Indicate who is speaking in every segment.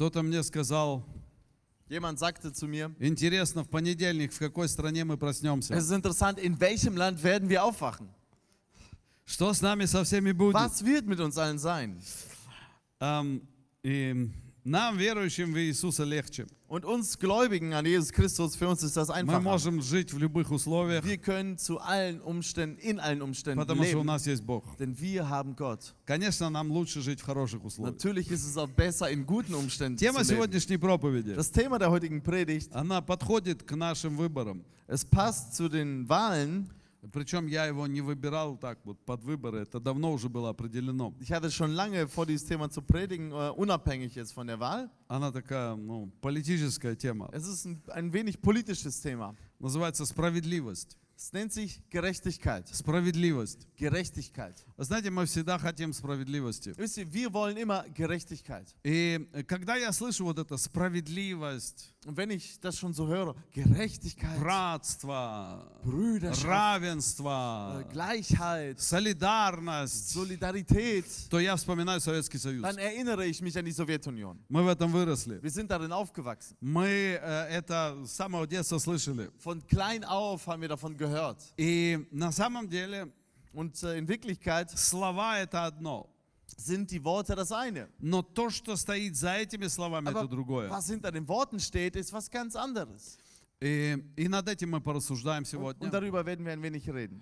Speaker 1: Кто-то мне сказал,
Speaker 2: Jemand sagte zu mir,
Speaker 1: интересно, в понедельник в какой стране мы
Speaker 2: es
Speaker 1: проснемся?
Speaker 2: ist interessant, in welchem Land werden wir aufwachen?
Speaker 1: Что с нами со всеми будет?
Speaker 2: Was wird mit uns allen sein?
Speaker 1: Ам, и нам, верующим в Иисуса, легче.
Speaker 2: Und uns Gläubigen an Jesus Christus, für uns ist das
Speaker 1: Мы
Speaker 2: einfach.
Speaker 1: можем жить в любых условиях,
Speaker 2: Wir können zu allen Umständen, in allen Umständen
Speaker 1: потому что у
Speaker 2: leben,
Speaker 1: нас есть Бог.
Speaker 2: denn wir haben Gott.
Speaker 1: Конечно, нам лучше жить в хороших условиях.
Speaker 2: Natürlich ist es auch besser, in guten Umständen
Speaker 1: Тема
Speaker 2: zu leben.
Speaker 1: сегодняшней проповеди,
Speaker 2: Das Thema der heutigen Predigt,
Speaker 1: она подходит к нашим выборам.
Speaker 2: es passt zu den Wahlen.
Speaker 1: Причем я его не выбирал так вот под выборы, это давно уже было определено.
Speaker 2: Ich hatte schon lange vor, dieses Thema zu predigen, äh, unabhängig jetzt von der Wahl.
Speaker 1: Она такая, ну, политическая тема.
Speaker 2: Es ist ein, ein wenig politisches Thema.
Speaker 1: Называется справедливость.
Speaker 2: Es nennt sich Gerechtigkeit.
Speaker 1: Sправедливость.
Speaker 2: Gerechtigkeit.
Speaker 1: Знаете, мы всегда хотим справедливости.
Speaker 2: Wisst ihr, wir wollen immer Gerechtigkeit.
Speaker 1: И когда я слышу вот это справедливость,
Speaker 2: Und wenn ich das schon so höre, Gerechtigkeit,
Speaker 1: братство,
Speaker 2: Brüderschaft,
Speaker 1: равенство,
Speaker 2: äh, Gleichheit,
Speaker 1: солидарность,
Speaker 2: Solidarität,
Speaker 1: то я вспоминаю Советский Союз.
Speaker 2: dann erinnere ich mich an die Sowjetunion.
Speaker 1: Мы в этом выросли.
Speaker 2: Wir sind darin aufgewachsen.
Speaker 1: Мы э, это с самого детства слышали.
Speaker 2: Von klein auf haben wir davon gehört.
Speaker 1: И на самом деле
Speaker 2: Und äh, in Wirklichkeit
Speaker 1: слова это одно.
Speaker 2: Sind die Worte das eine.
Speaker 1: Но то, что стоит за этими словами, это
Speaker 2: Aber
Speaker 1: другое.
Speaker 2: was hinter den Worten steht, ist was ganz anderes.
Speaker 1: И, и над этим мы порассуждаем сегодня.
Speaker 2: und darüber werden wir ein wenig reden.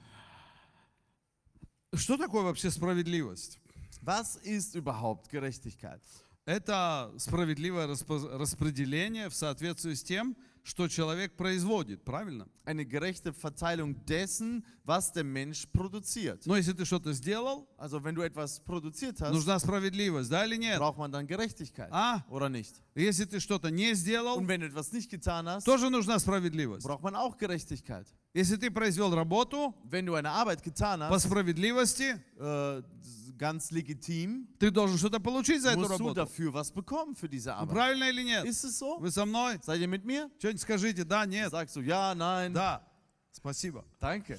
Speaker 1: Что такое вообще справедливость?
Speaker 2: Was ist überhaupt Gerechtigkeit?
Speaker 1: Это справедливое распределение в соответствии с тем, что человек производит, правильно?
Speaker 2: Eine gerechte Verteilung dessen, was der Mensch produziert.
Speaker 1: Но если ты что-то сделал,
Speaker 2: Also wenn du etwas produziert hast,
Speaker 1: нужна справедливость, да или нет?
Speaker 2: braucht man dann Gerechtigkeit.
Speaker 1: А?
Speaker 2: Oder nicht?
Speaker 1: Если ты что-то не сделал,
Speaker 2: Und wenn du etwas nicht getan hast,
Speaker 1: тоже нужна справедливость.
Speaker 2: braucht man auch Gerechtigkeit.
Speaker 1: Если ты произвел работу
Speaker 2: Wenn du eine Arbeit getan
Speaker 1: по
Speaker 2: hast,
Speaker 1: справедливости,
Speaker 2: äh, ganz legitim,
Speaker 1: ты должен что-то получить за эту работу.
Speaker 2: dafür was bekommen für diese Arbeit.
Speaker 1: Правильно или нет?
Speaker 2: Ist es so?
Speaker 1: Вы со мной?
Speaker 2: Seid ihr mit mir?
Speaker 1: Что-нибудь скажите, да, нет,
Speaker 2: Sagst du ja, nein,
Speaker 1: да. Спасибо.
Speaker 2: danke.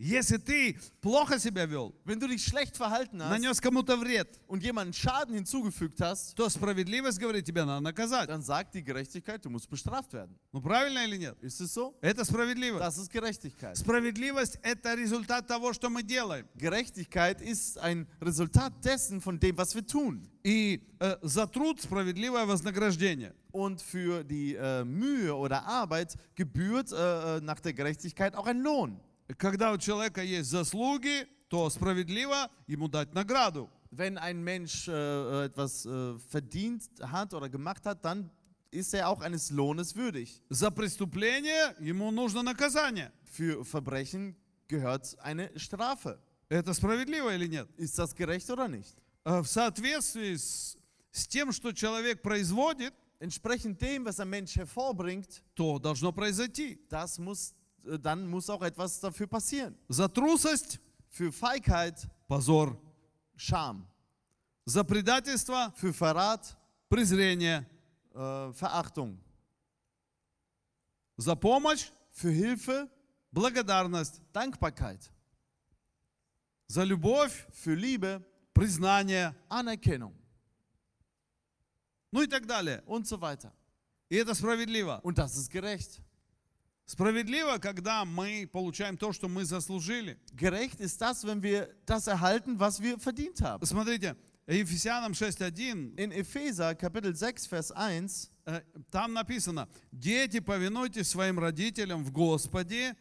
Speaker 1: Если ты плохо себя вел,
Speaker 2: Wenn du dich schlecht verhalten hast
Speaker 1: нанес кому-то вред,
Speaker 2: und jemanden Schaden hinzugefügt hast,
Speaker 1: то справедливость говорит, тебя надо наказать.
Speaker 2: dann sagt die Gerechtigkeit, du musst bestraft werden.
Speaker 1: Ну правильно или нет?
Speaker 2: Ist es so?
Speaker 1: Это справедливость.
Speaker 2: Das ist Gerechtigkeit.
Speaker 1: Справедливость – это результат того, что мы делаем.
Speaker 2: Gerechtigkeit ist ein Resultat dessen, von dem, was wir tun.
Speaker 1: И э, за труд справедливое вознаграждение.
Speaker 2: Und für die äh, Mühe oder Arbeit gebührt äh, nach der Gerechtigkeit auch ein Lohn.
Speaker 1: Когда у человека есть заслуги, то справедливо ему дать награду.
Speaker 2: Wenn ein Mensch äh, etwas äh, verdient hat oder gemacht hat, dann ist er auch eines Lohnes würdig.
Speaker 1: За преступление ему нужно наказание.
Speaker 2: Für Verbrechen gehört eine Strafe.
Speaker 1: Это справедливо или нет?
Speaker 2: Ist das gerecht oder nicht?
Speaker 1: Э, В соответствии с, с тем, что человек производит,
Speaker 2: Entsprechend dem, was ein Mensch hervorbringt,
Speaker 1: то должно произойти.
Speaker 2: das muss, äh, dann muss auch etwas dafür passieren.
Speaker 1: За трусость
Speaker 2: Für Feigheit, –
Speaker 1: позор.
Speaker 2: Scham.
Speaker 1: За предательство
Speaker 2: Für Verrat, –
Speaker 1: презрение.
Speaker 2: äh, Verachtung.
Speaker 1: За помощь
Speaker 2: Für Hilfe, –
Speaker 1: благодарность.
Speaker 2: Dankbarkeit.
Speaker 1: За любовь
Speaker 2: Für Liebe, –
Speaker 1: признание.
Speaker 2: Anerkennung
Speaker 1: Ну и так далее.
Speaker 2: und so weiter.
Speaker 1: И это справедливо.
Speaker 2: Und das ist gerecht.
Speaker 1: Справедливо, когда мы получаем то, что мы заслужили.
Speaker 2: Gerecht ist das, wenn wir das erhalten, was wir verdient haben.
Speaker 1: Смотрите, Ефесянам 6.1,
Speaker 2: In Epheser Kapitel 6, Vers 1,
Speaker 1: э, там написано, «Дети, повинуйтесь своим родителям в Господе,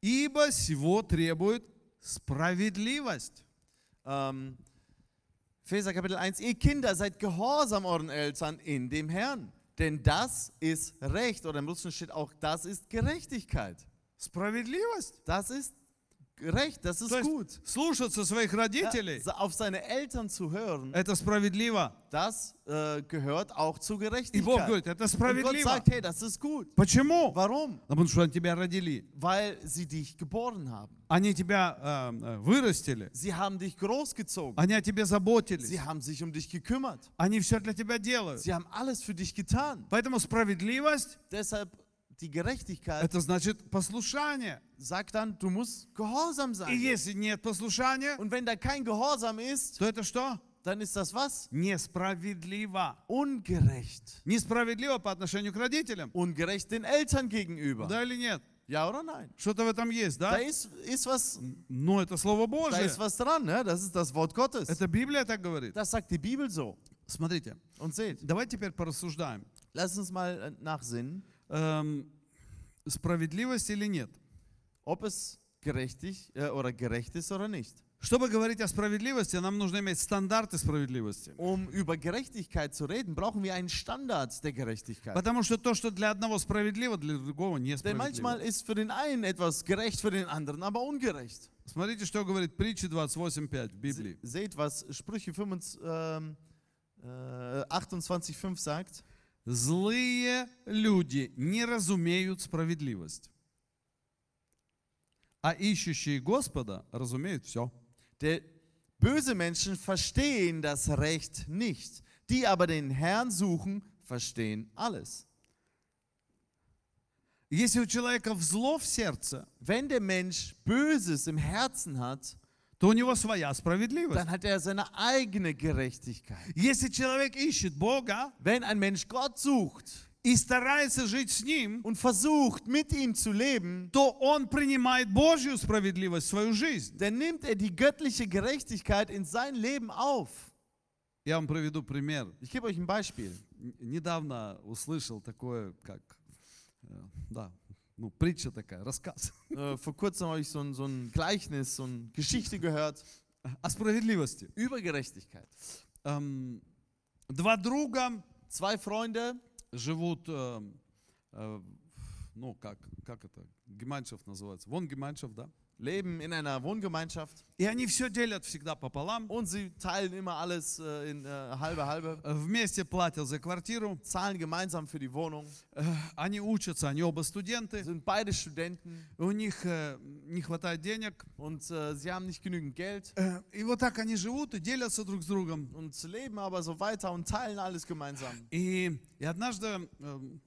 Speaker 1: ибо сего требует справедливость».
Speaker 2: ähm, Epheser Kapitel 1, ihr Kinder seid gehorsam euren Eltern in dem Herrn. Denn das ist Recht. Oder im Russischen steht auch, das ist Gerechtigkeit.
Speaker 1: Справедливость?
Speaker 2: Das ist Recht, das ist
Speaker 1: То есть
Speaker 2: gut.
Speaker 1: слушаться своих родителей,
Speaker 2: Ja, auf seine Eltern zu hören,
Speaker 1: это справедливо.
Speaker 2: das äh, gehört auch zur
Speaker 1: И Бог
Speaker 2: Gerechtigkeit.
Speaker 1: говорит, это
Speaker 2: Und Gott
Speaker 1: справедливо.
Speaker 2: sagt, hey, das ist gut.
Speaker 1: Почему?
Speaker 2: Warum?
Speaker 1: Потому что они тебя родили.
Speaker 2: Weil sie dich geboren haben.
Speaker 1: Они тебя э, э, вырастили.
Speaker 2: Sie haben dich großgezogen.
Speaker 1: Они о тебе заботились.
Speaker 2: Sie haben sich um dich gekümmert.
Speaker 1: Они все для тебя делают.
Speaker 2: Sie haben alles für dich getan.
Speaker 1: Поэтому справедливость
Speaker 2: Deshalb die Gerechtigkeit
Speaker 1: это значит послушание.
Speaker 2: sagt dann, du musst gehorsam
Speaker 1: И
Speaker 2: sein.
Speaker 1: если нет послушания,
Speaker 2: Und wenn da kein Gehorsam ist,
Speaker 1: то это что?
Speaker 2: dann ist das was?
Speaker 1: Несправедливо.
Speaker 2: Ungerecht.
Speaker 1: Несправедливо по отношению к родителям.
Speaker 2: Ungerecht den Eltern gegenüber.
Speaker 1: Да или нет?
Speaker 2: Ja oder nein?
Speaker 1: Что-то в этом есть,
Speaker 2: Da
Speaker 1: да?
Speaker 2: ist, ist, was,
Speaker 1: Но это Слово
Speaker 2: da
Speaker 1: Божие.
Speaker 2: ist was dran, ne? das ist das Wort Gottes.
Speaker 1: Это Библия так говорит.
Speaker 2: Das sagt die Bibel so.
Speaker 1: Смотрите,
Speaker 2: Und seht,
Speaker 1: давайте теперь порассуждаем.
Speaker 2: lass uns mal äh, nachsinnen,
Speaker 1: Эм, справедливость или нет?
Speaker 2: ob es gerechtig äh, oder gerecht ist oder nicht.
Speaker 1: Чтобы говорить о справедливости, нам нужно иметь стандарты справедливости.
Speaker 2: Um über Gerechtigkeit zu reden, brauchen wir einen Standard der Gerechtigkeit.
Speaker 1: Потому что то, что для одного справедливо, для другого
Speaker 2: Denn
Speaker 1: несправедливо.
Speaker 2: manchmal ist für den einen etwas gerecht, für den anderen aber ungerecht.
Speaker 1: Смотрите, что говорит притча 28.5 в Библии.
Speaker 2: Seht, was Sprüche 25, ähm, äh, 28,5 sagt.
Speaker 1: Злые люди не разумеют справедливость, а ищущие Господа разумеют все.
Speaker 2: Der böse Menschen verstehen das Recht nicht. Die aber den Herrn suchen, verstehen alles.
Speaker 1: Если у человека зло в сердце,
Speaker 2: Wenn der Mensch Böses im Herzen hat,
Speaker 1: то у него своя справедливость.
Speaker 2: dann hat er seine eigene Gerechtigkeit.
Speaker 1: Если человек ищет Бога
Speaker 2: Wenn ein Mensch Gott sucht
Speaker 1: и старается жить с Ним,
Speaker 2: und versucht, mit ihm zu leben,
Speaker 1: то он принимает Божью справедливость в свою жизнь.
Speaker 2: dann nimmt er die göttliche Gerechtigkeit in sein Leben auf.
Speaker 1: Я вам приведу пример.
Speaker 2: Ich gebe euch ein Beispiel.
Speaker 1: Н- Недавно услышал такое, как, э, да, ну, притча такая, рассказ
Speaker 2: Äh, vor kurzem habe ich so ein, so ein Gleichnis, so eine Geschichte gehört
Speaker 1: о справедливости.
Speaker 2: über Gerechtigkeit.
Speaker 1: Эм, Два друга
Speaker 2: Zwei Freunde
Speaker 1: живут, э, э, ну, как, как это, Gemeinschaft называется, вон Gemeinschaft, да?
Speaker 2: leben in einer Wohngemeinschaft
Speaker 1: И они все делят всегда пополам,
Speaker 2: und sie teilen immer alles äh, in äh, halbe halbe,
Speaker 1: э, вместе платят за квартиру,
Speaker 2: zahlen gemeinsam für die Wohnung,
Speaker 1: э, они учатся, они оба студенты,
Speaker 2: sind beide Studenten
Speaker 1: у них э, не хватает денег,
Speaker 2: und äh, sie haben nicht genügend Geld
Speaker 1: Э, И вот так они живут и делятся друг с другом.
Speaker 2: und leben aber so weiter und teilen alles gemeinsam.
Speaker 1: И, и однажды эм,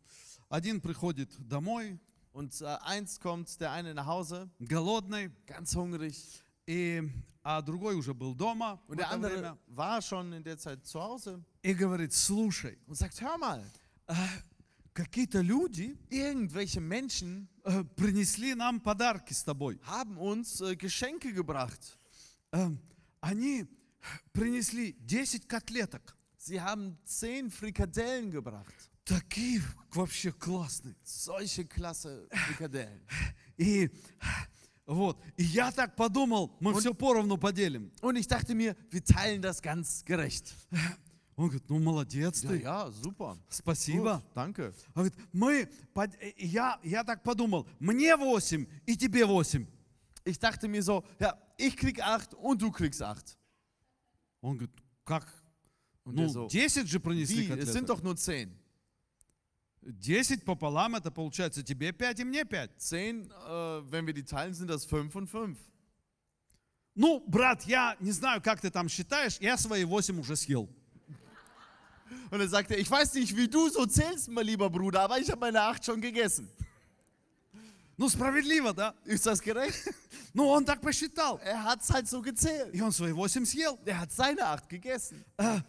Speaker 1: один приходит домой,
Speaker 2: Und äh, eins kommt der eine nach Hause,
Speaker 1: голодный,
Speaker 2: ganz hungrig,
Speaker 1: и, а другой уже был дома в
Speaker 2: und der
Speaker 1: это
Speaker 2: andere
Speaker 1: время,
Speaker 2: war schon in der Zeit zu Hause
Speaker 1: и говорит, слушай,
Speaker 2: und sagt, hör mal,
Speaker 1: э, какие-то люди
Speaker 2: irgendwelche Menschen
Speaker 1: э, принесли нам подарки с тобой.
Speaker 2: haben uns äh, Geschenke gebracht.
Speaker 1: Э, Они принесли 10 котлеток.
Speaker 2: Sie haben zehn Frikadellen gebracht.
Speaker 1: Такие вообще классные.
Speaker 2: Solche klasse Frikadellen.
Speaker 1: И вот, и я так подумал, мы
Speaker 2: Он-
Speaker 1: все поровну поделим.
Speaker 2: Und ich dachte mir, wir teilen das ganz gerecht.
Speaker 1: Он говорит, ну молодец
Speaker 2: Ja,
Speaker 1: ты,
Speaker 2: ja, super.
Speaker 1: спасибо.
Speaker 2: Gut, danke.
Speaker 1: Он говорит, мы, э, я, я так подумал, мне 8 и тебе 8.
Speaker 2: Ich dachte mir so, ja, ich krieg acht und du kriegst acht.
Speaker 1: Он говорит, как?
Speaker 2: Und
Speaker 1: Ну,
Speaker 2: so,
Speaker 1: 10 же принесли
Speaker 2: wie, es sind
Speaker 1: котлеты.
Speaker 2: doch nur zehn.
Speaker 1: 10 пополам, это получается тебе 5 и мне 5.
Speaker 2: Zehn, äh, wenn wir die teilen, sind das fünf und fünf.
Speaker 1: Ну, брат, я не знаю, как ты там считаешь, я свои 8 уже съел.
Speaker 2: Und er sagte, ich weiß nicht, wie du so zählst, mein lieber Bruder, aber ich habe meine acht schon gegessen.
Speaker 1: Ну, справедливо, да?
Speaker 2: Ist das gerecht?
Speaker 1: Ну, он так посчитал.
Speaker 2: Er hat es halt so gezählt.
Speaker 1: И он свои 8 съел.
Speaker 2: Er hat seine acht gegessen.
Speaker 1: А,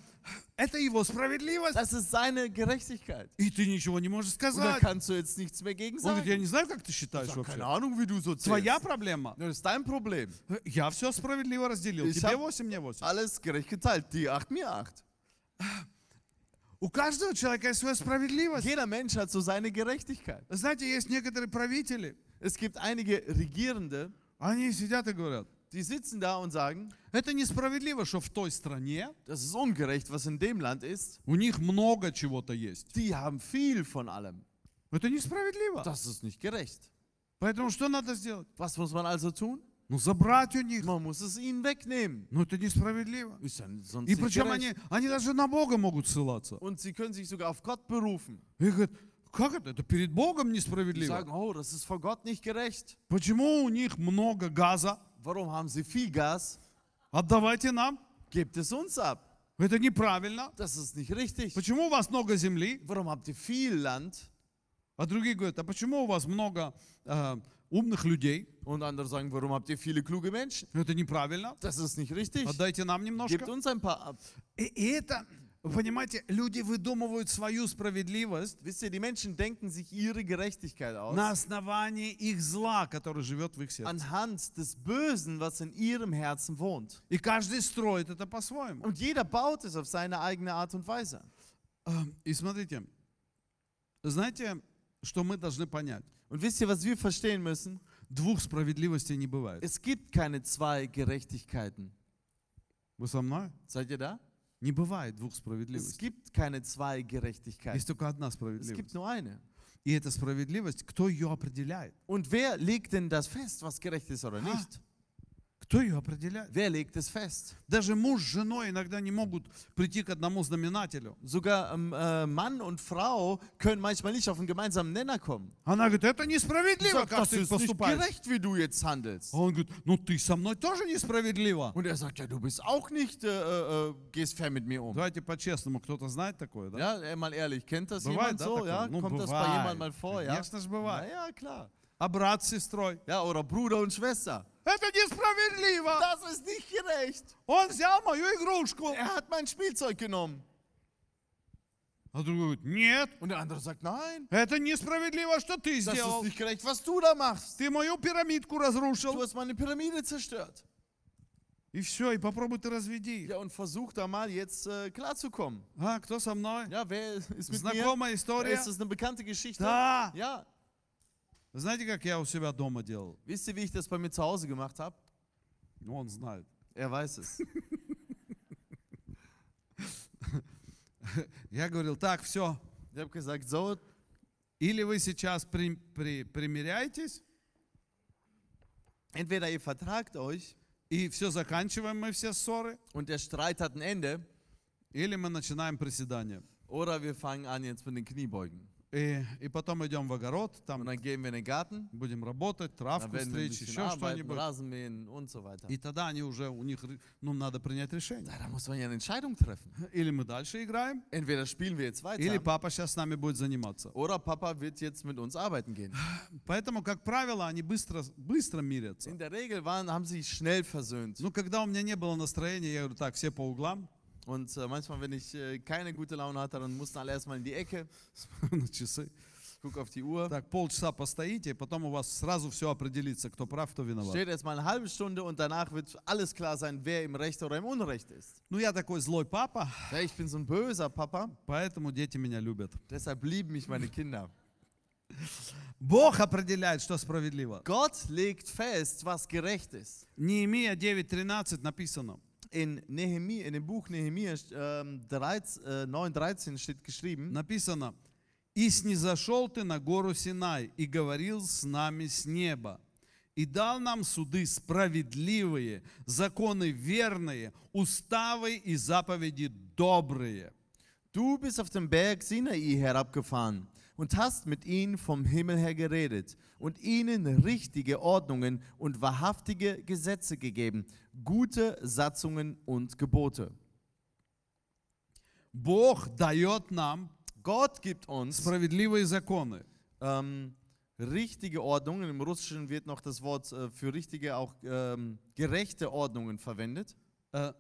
Speaker 1: Это его справедливость.
Speaker 2: Das ist seine Gerechtigkeit.
Speaker 1: И ты ничего не можешь
Speaker 2: Und da
Speaker 1: сказать.
Speaker 2: kannst du jetzt nichts mehr gegen
Speaker 1: Он говорит, я
Speaker 2: sagen.
Speaker 1: не знаю, как ты считаешь
Speaker 2: sag,
Speaker 1: вообще.
Speaker 2: keine Ahnung, wie du so
Speaker 1: Твоя
Speaker 2: zählst.
Speaker 1: проблема.
Speaker 2: Das ist dein Problem.
Speaker 1: Я все справедливо разделил.
Speaker 2: Ich
Speaker 1: Тебе
Speaker 2: hab-
Speaker 1: 8, мне 8.
Speaker 2: Alles gerecht geteilt. Die acht, mir acht.
Speaker 1: У каждого человека есть своя справедливость.
Speaker 2: Jeder Mensch hat so seine Gerechtigkeit.
Speaker 1: Знаете, есть некоторые правители,
Speaker 2: Es gibt einige Regierende,
Speaker 1: они сидят и говорят,
Speaker 2: die sitzen da und sagen,
Speaker 1: это несправедливо, что в той стране
Speaker 2: das ist ungerecht, was in dem Land ist.
Speaker 1: у них много чего-то есть.
Speaker 2: Die haben viel von allem.
Speaker 1: Это несправедливо.
Speaker 2: Das ist nicht gerecht.
Speaker 1: Поэтому что надо сделать?
Speaker 2: Was muss man also tun?
Speaker 1: Ну, забрать у них.
Speaker 2: Man muss es ihnen wegnehmen.
Speaker 1: Ну, это несправедливо.
Speaker 2: Ist ja sonst
Speaker 1: И
Speaker 2: nicht
Speaker 1: причем
Speaker 2: gerecht.
Speaker 1: они, они даже на Бога могут ссылаться.
Speaker 2: Und sie können sich sogar auf Gott berufen.
Speaker 1: И говорят, как это? Это перед Богом
Speaker 2: Die
Speaker 1: несправедливо.
Speaker 2: sagen, oh, das ist vor Gott nicht gerecht.
Speaker 1: Почему у них много газа?
Speaker 2: Warum haben sie viel Gas?
Speaker 1: Отдавайте нам.
Speaker 2: Gebt es uns ab.
Speaker 1: Это неправильно.
Speaker 2: Das ist nicht richtig.
Speaker 1: Почему у вас много земли?
Speaker 2: Warum habt ihr viel Land?
Speaker 1: А другие говорят, а почему у вас много э, умных людей.
Speaker 2: Und andere sagen, warum habt ihr viele kluge Menschen?
Speaker 1: Это неправильно.
Speaker 2: Das ist nicht richtig.
Speaker 1: Отдайте нам
Speaker 2: Gebt
Speaker 1: немножко.
Speaker 2: uns ein paar ab.
Speaker 1: И, и это, вы понимаете, люди выдумывают свою справедливость
Speaker 2: Wisst ihr, die Menschen denken sich ihre Gerechtigkeit aus
Speaker 1: на основании их зла, который живет в их сердце.
Speaker 2: anhand des Bösen, was in ihrem Herzen wohnt.
Speaker 1: И каждый строит это по-своему.
Speaker 2: Und jeder baut es auf seine eigene Art und Weise.
Speaker 1: А, И смотрите, знаете, что мы должны понять?
Speaker 2: Und wisst ihr, was wir verstehen müssen?
Speaker 1: Двух справедливостей не бывает.
Speaker 2: Es gibt keine zwei Gerechtigkeiten.
Speaker 1: Вы со мной?
Speaker 2: Seid ihr da?
Speaker 1: Не бывает двух
Speaker 2: Es
Speaker 1: справедливостей.
Speaker 2: gibt keine zwei Gerechtigkeiten.
Speaker 1: Есть только одна
Speaker 2: Es
Speaker 1: справедливость.
Speaker 2: gibt nur eine.
Speaker 1: И эта справедливость, кто ее определяет?
Speaker 2: Und wer legt denn das fest, was gerecht ist oder
Speaker 1: Ah.
Speaker 2: nicht?
Speaker 1: Кто ее определяет?
Speaker 2: Wer legt es fest?
Speaker 1: Даже муж с женой иногда не могут прийти к одному знаменателю.
Speaker 2: Sogar ähm, äh, Mann und Frau können manchmal nicht auf einen gemeinsamen Nenner kommen.
Speaker 1: Она говорит, это
Speaker 2: Sie
Speaker 1: несправедливо,
Speaker 2: sagt,
Speaker 1: как
Speaker 2: das
Speaker 1: ты
Speaker 2: ist nicht
Speaker 1: поступаешь.
Speaker 2: gerecht, wie du jetzt handelst.
Speaker 1: А он говорит, ну ты со мной тоже несправедливо.
Speaker 2: Und er sagt, ja, du bist auch nicht, äh, äh, äh, gehst fair mit mir um.
Speaker 1: Давайте по-честному, кто-то знает такое, да?
Speaker 2: Ja, äh, mal ehrlich, kennt das
Speaker 1: Бывает,
Speaker 2: jemand
Speaker 1: да,
Speaker 2: so?
Speaker 1: такое?
Speaker 2: Ja?
Speaker 1: Ну,
Speaker 2: Kommt das bei
Speaker 1: бывает.
Speaker 2: jemandem mal vor? Ja?
Speaker 1: Конечно же бывает.
Speaker 2: ja, klar.
Speaker 1: А брат с сестрой?
Speaker 2: Ja, oder Bruder und Schwester.
Speaker 1: Это несправедливо.
Speaker 2: Das ist nicht gerecht.
Speaker 1: Он взял мою игрушку.
Speaker 2: Er hat mein Spielzeug genommen.
Speaker 1: А другой говорит, нет,
Speaker 2: Und der andere sagt, nein,
Speaker 1: это несправедливо, что ты
Speaker 2: das ist
Speaker 1: сделал.
Speaker 2: nicht gerecht, was du da machst.
Speaker 1: Ты мою пирамидку
Speaker 2: Du
Speaker 1: разрушил.
Speaker 2: hast meine Pyramide zerstört.
Speaker 1: И все, и попробуй ты разведи.
Speaker 2: Ja, und versuch da mal jetzt äh, klarzukommen.
Speaker 1: А, кто со мной?
Speaker 2: Ja, wer ist mit mir?
Speaker 1: Знакомая история?
Speaker 2: Ist das eine bekannte Geschichte?
Speaker 1: Да.
Speaker 2: Ja.
Speaker 1: Знаете, как я у себя дома делал?
Speaker 2: Wisst ihr, wie ich das bei mir zu Hause gemacht habe?
Speaker 1: Ну, Он знает.
Speaker 2: Er weiß es.
Speaker 1: Я говорил, так, все.
Speaker 2: Ich habe gesagt, so,
Speaker 1: Или вы сейчас при- при- примиряетесь,
Speaker 2: entweder ihr vertragt euch
Speaker 1: и все заканчиваем мы все ссоры,
Speaker 2: und der Streit hat ein Ende,
Speaker 1: или мы начинаем приседание.
Speaker 2: oder wir fangen an jetzt mit den Kniebeugen.
Speaker 1: И, и потом идем в огород, там
Speaker 2: Und dann gehen wir in den Garten,
Speaker 1: будем работать, травку
Speaker 2: bisschen
Speaker 1: еще что-нибудь.
Speaker 2: So weiter.
Speaker 1: И тогда они уже, у них, ну, надо принять решение.
Speaker 2: Ja.
Speaker 1: Или мы дальше играем,
Speaker 2: jetzt
Speaker 1: или
Speaker 2: weiter,
Speaker 1: папа сейчас с нами будет заниматься.
Speaker 2: oder Papa wird jetzt mit uns arbeiten gehen.
Speaker 1: Поэтому, как правило, они быстро, быстро мирятся.
Speaker 2: In der Regel waren, haben sie sich schnell versöhnt.
Speaker 1: Ну, когда у меня не было настроения, я говорю, так, все по углам,
Speaker 2: Und äh, manchmal, wenn ich äh, keine gute Laune hatte, dann mussten alle erstmal in die Ecke,
Speaker 1: на часы.
Speaker 2: guck auf die Uhr.
Speaker 1: Так, полчаса постоите, и потом у вас сразу все определится, кто прав, кто виноват.
Speaker 2: Steht erstmal eine halbe Stunde und danach wird alles klar sein, wer im Recht oder im Unrecht ist.
Speaker 1: Ну, я такой злой папа,
Speaker 2: Ja, ich bin so ein böser Papa,
Speaker 1: поэтому дети меня любят.
Speaker 2: deshalb lieben mich meine Kinder.
Speaker 1: Бог определяет, что справедливо.
Speaker 2: Gott legt fest, was gerecht ist.
Speaker 1: Неемия 9.13 написано.
Speaker 2: In, Nehemie, in dem Buch Nehemia ähm, 13, äh, 9,13 steht geschrieben,
Speaker 1: Написано, «И снизошел ты на гору Синай, и говорил с нами с неба, и дал нам суды справедливые, законы верные, уставы и заповеди добрые».
Speaker 2: Du bist auf dem Berg Sinai herabgefahren und hast mit ihnen vom Himmel her geredet und ihnen richtige Ordnungen und wahrhaftige Gesetze gegeben, gute Satzungen und Gebote.
Speaker 1: Бог дает нам
Speaker 2: Gott gibt uns
Speaker 1: справедливые законы.
Speaker 2: ähm, richtige Ordnungen. Im Russischen wird noch das Wort äh, für richtige auch ähm, gerechte Ordnungen verwendet.
Speaker 1: Э,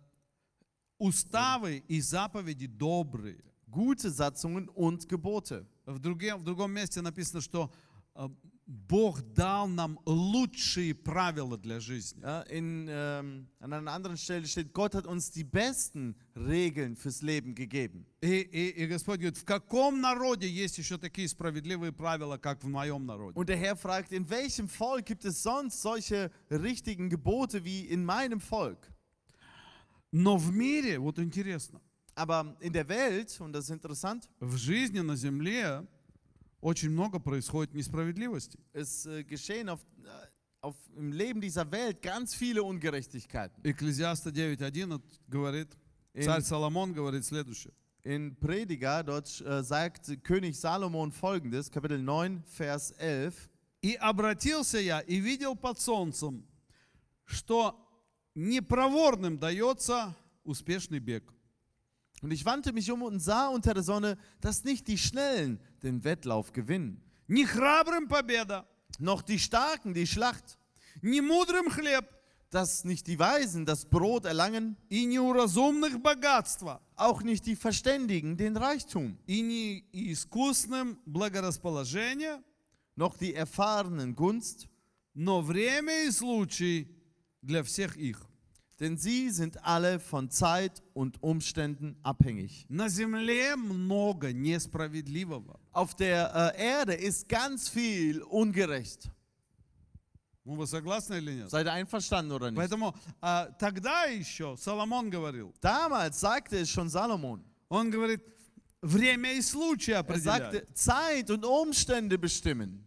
Speaker 1: Уставы и заповеди добрые.
Speaker 2: Gute Satzungen und Gebote.
Speaker 1: В, друге- в другом месте написано, что э, Бог дал нам лучшие правила для жизни.
Speaker 2: In, ähm, an einer anderen Stelle steht, Gott hat uns die besten Regeln fürs Leben gegeben.
Speaker 1: И, и- и Господь говорит, в каком народе есть еще такие справедливые правила, как в моем народе?
Speaker 2: Und der Herr fragt, in welchem Volk gibt es sonst solche richtigen Gebote wie in meinem Volk?
Speaker 1: Но в мире, вот интересно,
Speaker 2: Aber in der Welt, und das ist interessant,
Speaker 1: в жизни на земле очень много происходит несправедливости.
Speaker 2: es äh, geschehen auf, äh, auf, im Leben dieser Welt ganz viele Ungerechtigkeiten.
Speaker 1: Экклезиаста 9.1 говорит, царь Соломон говорит следующее.
Speaker 2: In Prediger, dort äh, sagt König Salomon folgendes, Kapitel 9, Vers 11.
Speaker 1: «И обратился я и видел под солнцем, что непроворным дается успешный бег,
Speaker 2: Und ich wandte mich um und sah unter der Sonne, dass nicht die Schnellen den Wettlauf gewinnen,
Speaker 1: не храбрым победа,
Speaker 2: noch die Starken die Schlacht,
Speaker 1: не мудрым хлеб
Speaker 2: dass nicht die Weisen das Brot erlangen,
Speaker 1: и не у разумных богатства,
Speaker 2: auch nicht die Verständigen den Reichtum,
Speaker 1: и не искусным благорасположение,
Speaker 2: noch die Erfahrenen Gunst,
Speaker 1: но время и случай для всех их.
Speaker 2: denn sie sind alle von Zeit und Umständen abhängig.
Speaker 1: На земле много несправедливого.
Speaker 2: Auf der äh, Erde ist ganz viel ungerecht.
Speaker 1: Ну, вы согласны или нет?
Speaker 2: Seid ihr einverstanden oder nicht?
Speaker 1: Поэтому а, тогда еще Соломон говорил,
Speaker 2: Damals sagte es schon Salomon.
Speaker 1: он говорит, время и случай
Speaker 2: Er
Speaker 1: определяют.
Speaker 2: sagte, Zeit und Umstände bestimmen.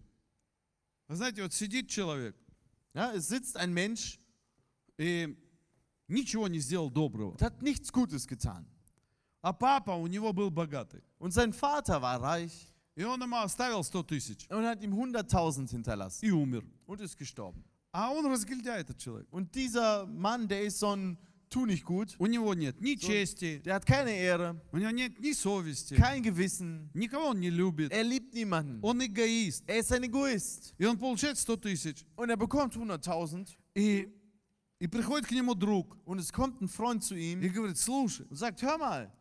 Speaker 1: Вы знаете, вот сидит человек
Speaker 2: Ja, es sitzt ein Mensch
Speaker 1: и ничего не сделал доброго.
Speaker 2: und hat nichts Gutes getan.
Speaker 1: А папа у него был богатый.
Speaker 2: Und sein Vater war reich
Speaker 1: И он ему оставил 100 тысяч
Speaker 2: und hat ihm 100.000 hinterlassen
Speaker 1: и умер.
Speaker 2: und ist gestorben.
Speaker 1: А он разгильдяй, этот человек.
Speaker 2: Und dieser Mann, der ist so ein Tu nicht gut,
Speaker 1: У него нет ни чести,
Speaker 2: der hat keine Ehre,
Speaker 1: у него нет ни совести,
Speaker 2: kein Gewissen,
Speaker 1: никого он не любит.
Speaker 2: er liebt niemanden.
Speaker 1: Он эгоист.
Speaker 2: Er ist ein Egoist
Speaker 1: И он получает 100 тысяч.
Speaker 2: und er bekommt 100.000
Speaker 1: И, и приходит к нему друг
Speaker 2: und es kommt ein Freund zu
Speaker 1: и
Speaker 2: ihm
Speaker 1: говорит, слушай,
Speaker 2: und sagt, hör mal,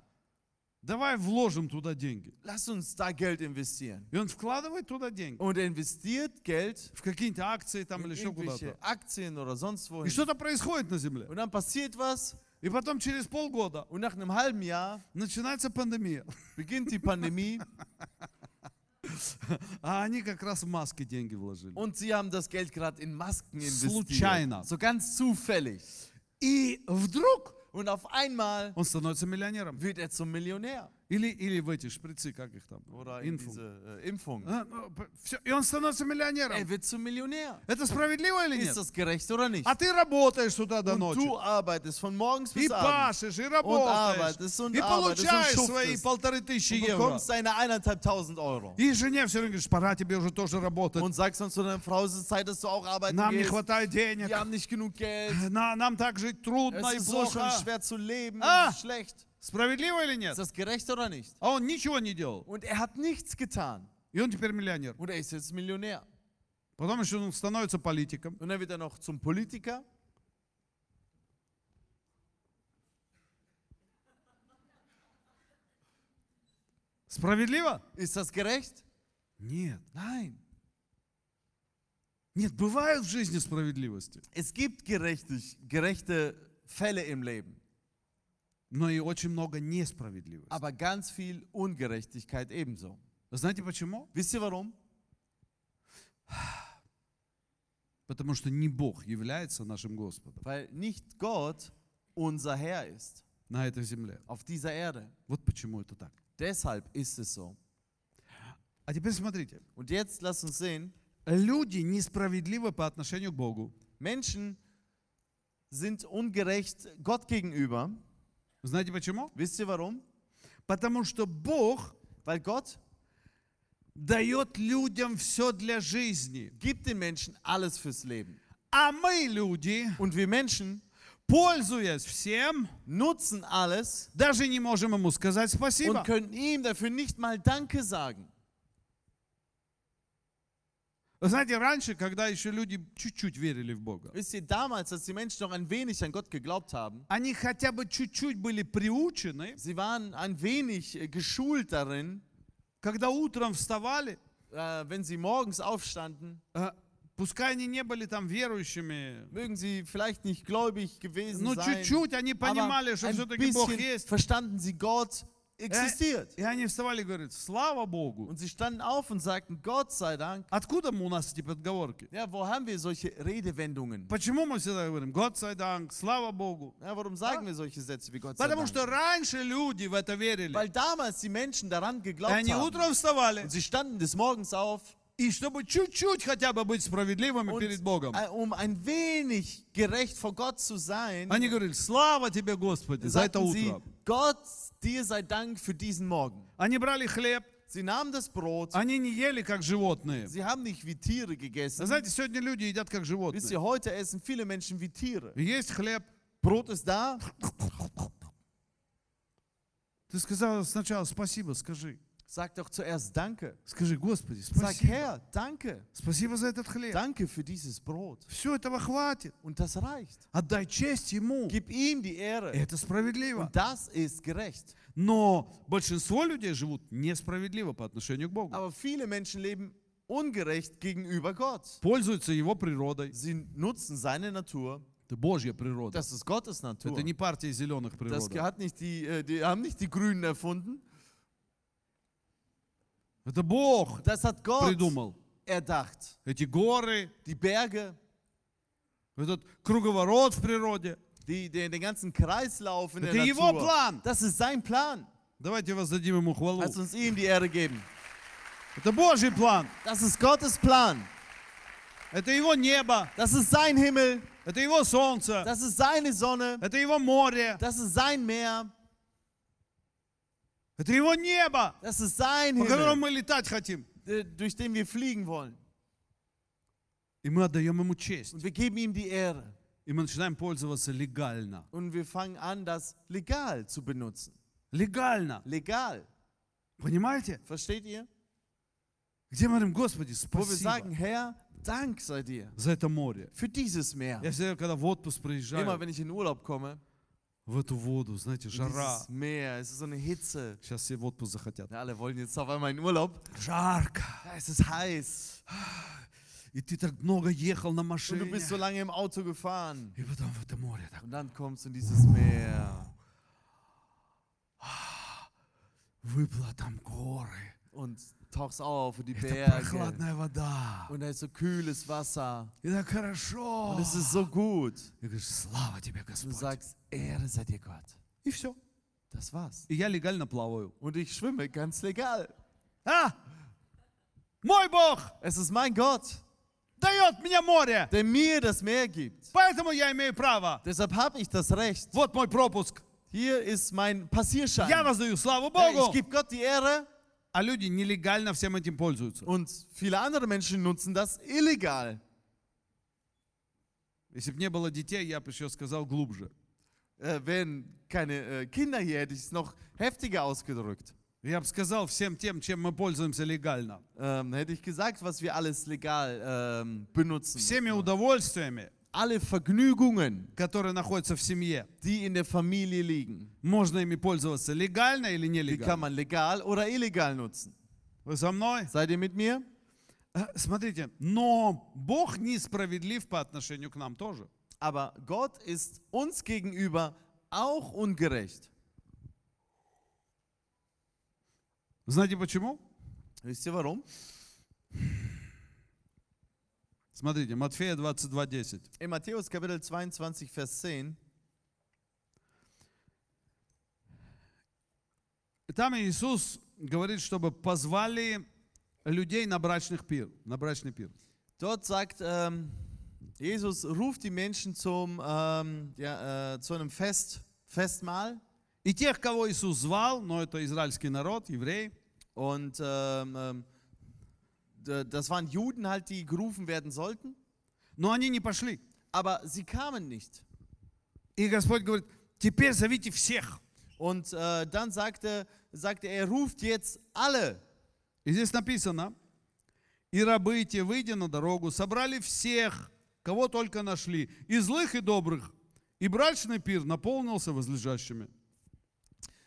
Speaker 1: давай вложим туда деньги.
Speaker 2: lass uns da Geld investieren.
Speaker 1: И он вкладывает туда деньги.
Speaker 2: Und er investiert Geld
Speaker 1: В какие-то акции там или еще куда-то.
Speaker 2: Aktien oder sonst
Speaker 1: И
Speaker 2: wohin.
Speaker 1: что-то происходит на земле.
Speaker 2: Und dann passiert was
Speaker 1: И потом через полгода
Speaker 2: und nach einem halben Jahr
Speaker 1: начинается пандемия.
Speaker 2: beginnt die Pandemie
Speaker 1: А они как раз в маски деньги вложили.
Speaker 2: und sie haben das Geld gerade in Masken
Speaker 1: Случайно.
Speaker 2: investiert. So ganz zufällig.
Speaker 1: И вдруг
Speaker 2: Und auf einmal
Speaker 1: он становится миллионером.
Speaker 2: wird er zum Millionär.
Speaker 1: Или, или в эти шприцы, как их там?
Speaker 2: Oder in
Speaker 1: Инфу.
Speaker 2: diese äh, Impfung.
Speaker 1: А, ну, п- всё, И он становится миллионером.
Speaker 2: Er wird zum Millionär.
Speaker 1: Это справедливо или нет?
Speaker 2: Ist das gerecht oder nicht?
Speaker 1: А ты работаешь с утра до
Speaker 2: Und
Speaker 1: ночи.
Speaker 2: du arbeitest von morgens
Speaker 1: И
Speaker 2: bis abends
Speaker 1: пашешь, и работаешь.
Speaker 2: arbeitest, und
Speaker 1: И
Speaker 2: arbeitest, und
Speaker 1: получаешь
Speaker 2: schuftest.
Speaker 1: свои полторы тысячи
Speaker 2: und
Speaker 1: евро.
Speaker 2: bekommst deine eineinhalbtausend Euro.
Speaker 1: И жене все время говоришь, пора тебе уже тоже работать.
Speaker 2: Und sagst dann zu deiner Frau, es ist Zeit, dass du auch arbeiten
Speaker 1: Нам не
Speaker 2: gehst.
Speaker 1: хватает денег.
Speaker 2: Wir haben nicht genug Geld.
Speaker 1: На- Нам так жить трудно
Speaker 2: Es
Speaker 1: и
Speaker 2: ist so schon
Speaker 1: плохо.
Speaker 2: schwer zu leben.
Speaker 1: Ah.
Speaker 2: Es ist schlecht.
Speaker 1: Справедливо или нет?
Speaker 2: Ist das gerecht oder nicht?
Speaker 1: А он ничего не делал.
Speaker 2: Und er hat nichts getan.
Speaker 1: И он теперь миллионер.
Speaker 2: Und er ist jetzt Millionär.
Speaker 1: Потом еще он становится политиком.
Speaker 2: Und dann wird er noch zum Politiker.
Speaker 1: Справедливо?
Speaker 2: Ist das gerecht?
Speaker 1: Нет.
Speaker 2: Nein.
Speaker 1: Нет, бывают в жизни справедливости,
Speaker 2: Es gibt gerechte Fälle im Leben,
Speaker 1: но и очень много несправедливости.
Speaker 2: aber ganz viel Ungerechtigkeit ebenso.
Speaker 1: Знаете почему?
Speaker 2: Wisst ihr warum?
Speaker 1: Потому что не Бог является нашим Господом
Speaker 2: Weil nicht Gott unser Herr ist
Speaker 1: на этой земле.
Speaker 2: auf dieser Erde.
Speaker 1: Вот почему это так.
Speaker 2: Deshalb ist es so.
Speaker 1: А теперь смотрите.
Speaker 2: Und jetzt lasst uns sehen,
Speaker 1: Люди несправедливы по отношению к Богу.
Speaker 2: Menschen sind ungerecht Gott gegenüber.
Speaker 1: Знаете почему?
Speaker 2: Wisst ihr warum?
Speaker 1: Потому что Бог
Speaker 2: Weil Gott
Speaker 1: дает людям все для жизни.
Speaker 2: gibt den Menschen alles fürs Leben.
Speaker 1: А мы, люди,
Speaker 2: Und wir Menschen
Speaker 1: пользуясь всем,
Speaker 2: nutzen alles
Speaker 1: даже не можем ему сказать спасибо.
Speaker 2: und können ihm dafür nicht mal Danke sagen.
Speaker 1: Вы знаете, раньше, когда еще люди чуть-чуть верили в Бога,
Speaker 2: Wisst ihr, damals, als die Menschen noch ein wenig an Gott geglaubt haben,
Speaker 1: они хотя бы чуть-чуть были приучены,
Speaker 2: sie waren ein wenig äh, geschult darin,
Speaker 1: когда утром вставали,
Speaker 2: äh, wenn sie morgens aufstanden,
Speaker 1: э, пускай они не были там верующими,
Speaker 2: mögen sie vielleicht nicht gläubig gewesen
Speaker 1: но
Speaker 2: sein,
Speaker 1: чуть-чуть они понимали,
Speaker 2: aber
Speaker 1: что
Speaker 2: ein
Speaker 1: все-таки Бог
Speaker 2: bisschen
Speaker 1: есть.
Speaker 2: verstanden sie, Gott existiert.
Speaker 1: И они вставали и говорят, слава Богу.
Speaker 2: Und sie standen auf und sagten, Gott sei Dank.
Speaker 1: Откуда мы у нас эти подговорки?
Speaker 2: Ja, wo haben wir solche Redewendungen?
Speaker 1: Почему мы всегда говорим, Год sei Dank, слава Богу?
Speaker 2: Ja, warum sagen wir solche Sätze wie Gott sei
Speaker 1: Потому
Speaker 2: Dank?
Speaker 1: что раньше люди в это верили.
Speaker 2: Weil damals die Menschen daran
Speaker 1: И
Speaker 2: geglaubt
Speaker 1: они
Speaker 2: haben.
Speaker 1: утром вставали,
Speaker 2: Und sie standen des Morgens auf,
Speaker 1: И чтобы чуть-чуть хотя бы быть справедливыми
Speaker 2: und,
Speaker 1: перед Богом,
Speaker 2: äh, um ein wenig gerecht vor Gott zu sein,
Speaker 1: они говорили, слава тебе, Господи, за это
Speaker 2: sie,
Speaker 1: утро.
Speaker 2: Gott, dir sei Dank für diesen Morgen.
Speaker 1: Они брали хлеб,
Speaker 2: Sie nahmen das Brot,
Speaker 1: они не ели как животные.
Speaker 2: sie haben nicht wie Tiere
Speaker 1: Вы
Speaker 2: gegessen.
Speaker 1: знаете, сегодня люди едят как
Speaker 2: Wisst
Speaker 1: животные.
Speaker 2: ihr, heute essen viele Menschen wie Tiere.
Speaker 1: Есть хлеб.
Speaker 2: Brot ist da,
Speaker 1: Ты сказал сначала спасибо, скажи.
Speaker 2: Sag doch zuerst Danke.
Speaker 1: Скажи, Господи,
Speaker 2: Sag,
Speaker 1: спасибо.
Speaker 2: Herr, danke.
Speaker 1: Спасибо за этот хлеб.
Speaker 2: Danke für dieses Brot.
Speaker 1: Все этого хватит.
Speaker 2: Und das reicht.
Speaker 1: Отдай честь Ему.
Speaker 2: Gib ihm die Ehre.
Speaker 1: Это справедливо.
Speaker 2: Und das ist gerecht.
Speaker 1: Но большинство людей живут несправедливо по отношению к Богу.
Speaker 2: Aber viele Menschen leben ungerecht gegenüber Gott.
Speaker 1: Пользуются Его природой.
Speaker 2: Sie nutzen seine Natur.
Speaker 1: Это Божья природа.
Speaker 2: Das ist Gottes Natur.
Speaker 1: Это не партия зеленых
Speaker 2: Das
Speaker 1: природа.
Speaker 2: hat nicht die, äh, die haben nicht die Grünen erfunden.
Speaker 1: Это Бог
Speaker 2: Das hat Gott
Speaker 1: придумал.
Speaker 2: erdacht.
Speaker 1: Эти горы,
Speaker 2: Die Berge,
Speaker 1: этот круговорот в природе.
Speaker 2: die, den, den ganzen Kreislauf in der
Speaker 1: Это Его
Speaker 2: Natur.
Speaker 1: план.
Speaker 2: Das ist sein Plan.
Speaker 1: Давайте воздадим Ему хвалу.
Speaker 2: Lass uns ihm die Ehre geben.
Speaker 1: Это Божий план.
Speaker 2: Das ist Gottes Plan.
Speaker 1: Это Его небо.
Speaker 2: Das ist sein Himmel.
Speaker 1: Это Его солнце.
Speaker 2: Das ist seine Sonne.
Speaker 1: Это Его море.
Speaker 2: Das ist sein Meer.
Speaker 1: Это Его небо,
Speaker 2: Das ist sein
Speaker 1: по которому
Speaker 2: Himmel,
Speaker 1: мы летать хотим.
Speaker 2: äh, durch den wir fliegen wollen.
Speaker 1: И мы отдаем Ему честь.
Speaker 2: Und wir geben ihm die Ehre.
Speaker 1: И мы начинаем пользоваться легально.
Speaker 2: Und wir fangen an, das legal zu benutzen.
Speaker 1: Легально.
Speaker 2: Legal.
Speaker 1: Понимаете?
Speaker 2: Versteht ihr?
Speaker 1: Где мы говорим, Господи,
Speaker 2: Wo wir sagen,
Speaker 1: спасибо
Speaker 2: Herr, Dank sei dir
Speaker 1: за это море.
Speaker 2: für dieses Meer.
Speaker 1: Я всегда, когда в отпуск
Speaker 2: Immer
Speaker 1: приезжаю,
Speaker 2: wenn ich in Urlaub komme,
Speaker 1: в эту воду, знаете, жара.
Speaker 2: dieses Meer, es ist so eine Hitze.
Speaker 1: Сейчас все в отпуск захотят.
Speaker 2: Ja, alle wollen jetzt auf einmal in Urlaub.
Speaker 1: Жарко.
Speaker 2: Ja, es ist heiß.
Speaker 1: И ты так много ехал на
Speaker 2: Und
Speaker 1: машине.
Speaker 2: du bist so lange im Auto gefahren.
Speaker 1: И потом в это море так.
Speaker 2: Und dann kommst du in dieses Meer.
Speaker 1: Выплыла там горы.
Speaker 2: Und tauchst auf in die
Speaker 1: Это
Speaker 2: Berge.
Speaker 1: прохладная вода.
Speaker 2: Und da ist so kühles Wasser.
Speaker 1: И так хорошо.
Speaker 2: Und es ist so gut.
Speaker 1: И говоришь, слава тебе,
Speaker 2: Du
Speaker 1: Господь.
Speaker 2: sagst, Ehre sei dir Gott.
Speaker 1: И все.
Speaker 2: Das war's.
Speaker 1: И я легально плаваю.
Speaker 2: Und ich schwimme ganz legal.
Speaker 1: А! Мой Бог
Speaker 2: Es ist mein Gott,
Speaker 1: дает мне море.
Speaker 2: der mir das Meer gibt.
Speaker 1: Поэтому я имею право.
Speaker 2: Deshalb habe ich das Recht.
Speaker 1: Вот мой пропуск.
Speaker 2: Hier ist mein Passierschein.
Speaker 1: Я воздаю славу
Speaker 2: Ja, ich
Speaker 1: Богу.
Speaker 2: gebe Gott die Ehre
Speaker 1: А люди нелегально всем этим пользуются.
Speaker 2: und viele andere Menschen nutzen das illegal.
Speaker 1: Если бы не было детей, я бы еще сказал глубже.
Speaker 2: Äh, wären keine äh, Kinder hier, hätte ich es noch heftiger ausgedrückt.
Speaker 1: Я бы сказал всем тем, чем мы пользуемся легально.
Speaker 2: Ähm, hätte ich gesagt, was wir alles legal ähm, benutzen.
Speaker 1: Всеми удовольствиями,
Speaker 2: Alle Vergnügungen,
Speaker 1: которые находятся в семье,
Speaker 2: die in der Familie liegen,
Speaker 1: можно ими пользоваться легально или
Speaker 2: die kann
Speaker 1: нелегально.
Speaker 2: man legal oder illegal nutzen.
Speaker 1: Вы со мной?
Speaker 2: Seid ihr mit mir?
Speaker 1: Э, Смотрите, но Бог несправедлив по отношению к нам тоже.
Speaker 2: Aber Gott ist uns gegenüber auch ungerecht.
Speaker 1: Знаете почему?
Speaker 2: Wisst ihr warum?
Speaker 1: Смотрите, Матфея 22.10.
Speaker 2: In Matthäus Kapitel 22, Vers 10,
Speaker 1: Там Иисус говорит, чтобы позвали людей на брачных пир, на брачный пир.
Speaker 2: dort sagt ähm, Jesus, ruft die Menschen zum, ähm, ja, äh, zu einem Fest, Festmahl.
Speaker 1: И тех, кого Иисус звал, но это израильский народ, евреи,
Speaker 2: Und ähm, ähm, das waren Juden halt, die gerufen werden sollten.
Speaker 1: но они не пошли.
Speaker 2: Aber sie kamen nicht.
Speaker 1: И Господь говорит, теперь зовите всех.
Speaker 2: Und äh, dann sagte, sagte er, er ruft jetzt alle.
Speaker 1: И здесь написано, и рабы те, выйдя на дорогу, собрали всех, кого только нашли, и злых, и добрых. И брачный пир наполнился возлежащими.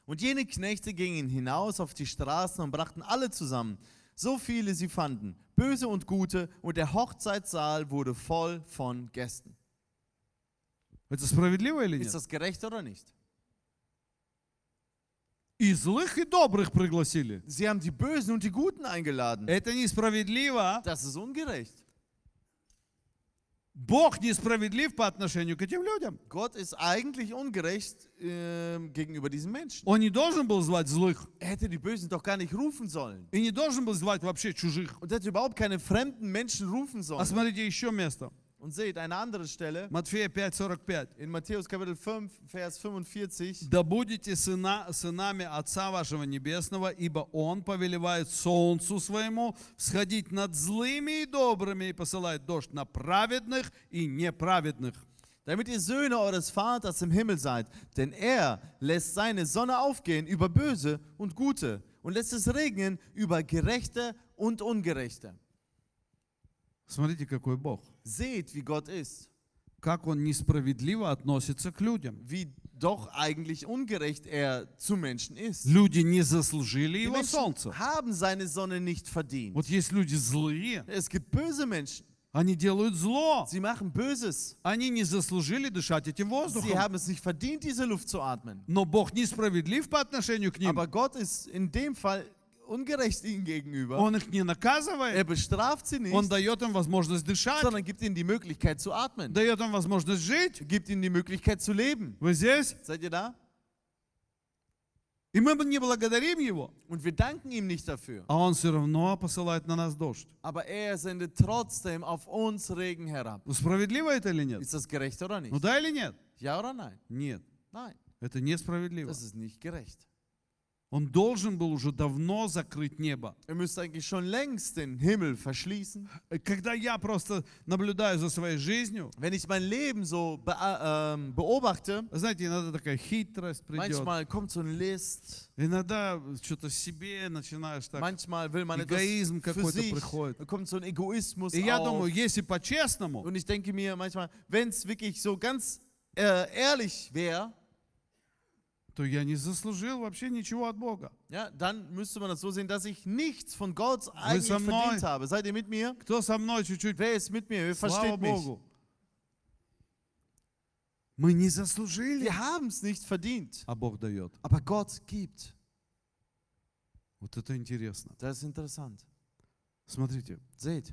Speaker 2: Und jene Knechte gingen hinaus auf die Straßen und brachten alle zusammen, so viele sie fanden, böse und gute, und der Hochzeitssaal wurde voll von Gästen.
Speaker 1: Это справедливо или
Speaker 2: Ist
Speaker 1: нет?
Speaker 2: das gerecht oder nicht?
Speaker 1: И злых, и добрых пригласили.
Speaker 2: Sie haben die Bösen und die Guten eingeladen.
Speaker 1: Это несправедливо.
Speaker 2: Das ist ungerecht.
Speaker 1: Бог несправедлив по отношению к этим людям.
Speaker 2: Gott ist eigentlich ungerecht ähm, gegenüber diesen Menschen.
Speaker 1: Он не должен был звать злых.
Speaker 2: Er hätte die Bösen doch gar nicht rufen sollen.
Speaker 1: И не должен был звать вообще чужих.
Speaker 2: Und er hätte überhaupt keine fremden Menschen rufen
Speaker 1: А
Speaker 2: sollen.
Speaker 1: смотрите еще место.
Speaker 2: Und seht, eine andere Stelle
Speaker 1: Матфея 5.45.
Speaker 2: in Matthäus Kapitel 5, Vers 45.
Speaker 1: Да будете сына, сынами Отца вашего Небесного, ибо Он повелевает солнцу своему всходить над злыми и добрыми и посылает дождь на праведных и неправедных.
Speaker 2: Damit ihr Söhne eures Vaters im Himmel seid, denn er lässt seine Sonne aufgehen über Böse und Gute und lässt es regnen über Gerechte und Ungerechte.
Speaker 1: Смотрите, какой Бог.
Speaker 2: Seht, wie Gott ist,
Speaker 1: Как Он несправедливо относится к людям.
Speaker 2: wie doch eigentlich ungerecht er zu Menschen ist.
Speaker 1: Люди не заслужили
Speaker 2: Die
Speaker 1: Его
Speaker 2: Menschen
Speaker 1: солнца.
Speaker 2: haben seine Sonne nicht verdient.
Speaker 1: Вот есть люди злые,
Speaker 2: Es gibt böse Menschen,
Speaker 1: они делают зло.
Speaker 2: sie machen Böses.
Speaker 1: Они не заслужили дышать этим
Speaker 2: Sie
Speaker 1: воздухом.
Speaker 2: haben es nicht verdient, diese Luft zu atmen.
Speaker 1: Но Бог несправедлив по отношению к ним.
Speaker 2: Aber Gott ist in dem Fall ungerecht ihnen gegenüber.
Speaker 1: Он их не
Speaker 2: Er
Speaker 1: наказывает,
Speaker 2: bestraft sie
Speaker 1: Он
Speaker 2: nicht,
Speaker 1: дает им возможность дышать,
Speaker 2: sondern gibt ihnen die Möglichkeit zu atmen.
Speaker 1: дает им возможность жить.
Speaker 2: Gibt ihnen die Möglichkeit zu leben.
Speaker 1: Вы здесь?
Speaker 2: Seid ihr da?
Speaker 1: И мы не благодарим Его,
Speaker 2: Und wir danken ihm nicht dafür.
Speaker 1: а Он все равно посылает на нас дождь.
Speaker 2: Aber er sendet trotzdem auf uns Regen herab.
Speaker 1: Ну, Справедливо это или нет?
Speaker 2: Ist das gerecht oder nicht?
Speaker 1: Ну да или нет?
Speaker 2: Ja oder nein?
Speaker 1: Нет,
Speaker 2: Nein,
Speaker 1: это несправедливо.
Speaker 2: das ist nicht gerecht.
Speaker 1: Он должен был уже давно закрыть небо.
Speaker 2: Er müsste eigentlich schon längst den Himmel verschließen.
Speaker 1: Когда я просто наблюдаю за своей жизнью,
Speaker 2: Wenn ich mein Leben so be ähm, beobachte,
Speaker 1: знаете, иногда такая хитрость придет.
Speaker 2: manchmal kommt so ein List,
Speaker 1: Иногда что-то себе начинаешь так.
Speaker 2: manchmal will man
Speaker 1: Эгоизм какой-то приходит.
Speaker 2: kommt so ein Egoismus
Speaker 1: И я
Speaker 2: auf.
Speaker 1: думаю, если по-честному,
Speaker 2: Und ich denke mir manchmal, wenn es wirklich so ganz äh, ehrlich wäre,
Speaker 1: то я не заслужил вообще ничего от Бога.
Speaker 2: ja, dann müsste man das so sehen, dass ich nichts von Gott eigentlich
Speaker 1: со мной?
Speaker 2: verdient habe. Seid ihr mit mir?
Speaker 1: Кто со мной чуть-чуть?
Speaker 2: Wer ist mit mir? Wer
Speaker 1: Слава
Speaker 2: versteht mich?
Speaker 1: Богу. Мы не заслужили,
Speaker 2: Wir haben es nicht verdient,
Speaker 1: а Бог дает.
Speaker 2: aber Gott gibt.
Speaker 1: Вот это интересно.
Speaker 2: Das ist interessant.
Speaker 1: Смотрите,
Speaker 2: Seht,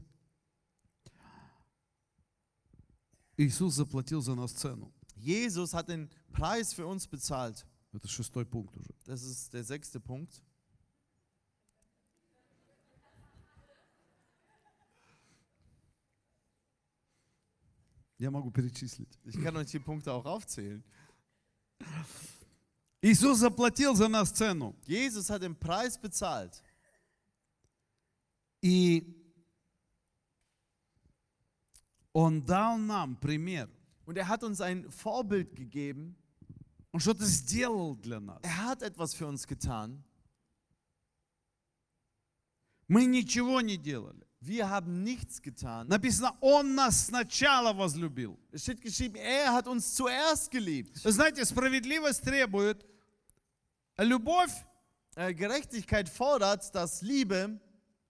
Speaker 1: Иисус заплатил за нас цену.
Speaker 2: Jesus hat den Preis für uns bezahlt.
Speaker 1: Это шестой пункт уже.
Speaker 2: Das ist der sechste Punkt.
Speaker 1: Я могу перечислить.
Speaker 2: Ich kann euch die Punkte auch aufzählen.
Speaker 1: Иисус заплатил за нас цену.
Speaker 2: Jesus hat den Preis bezahlt.
Speaker 1: И Он дал нам пример.
Speaker 2: Und er hat uns ein Vorbild gegeben.
Speaker 1: Он что-то сделал для нас.
Speaker 2: Er hat etwas für uns getan.
Speaker 1: Мы ничего не делали.
Speaker 2: Wir haben nichts getan.
Speaker 1: Написано, Он нас сначала возлюбил.
Speaker 2: Es steht geschrieben, er hat uns zuerst geliebt.
Speaker 1: Знаете, справедливость требует любовь
Speaker 2: Äh, Gerechtigkeit fordert, dass Liebe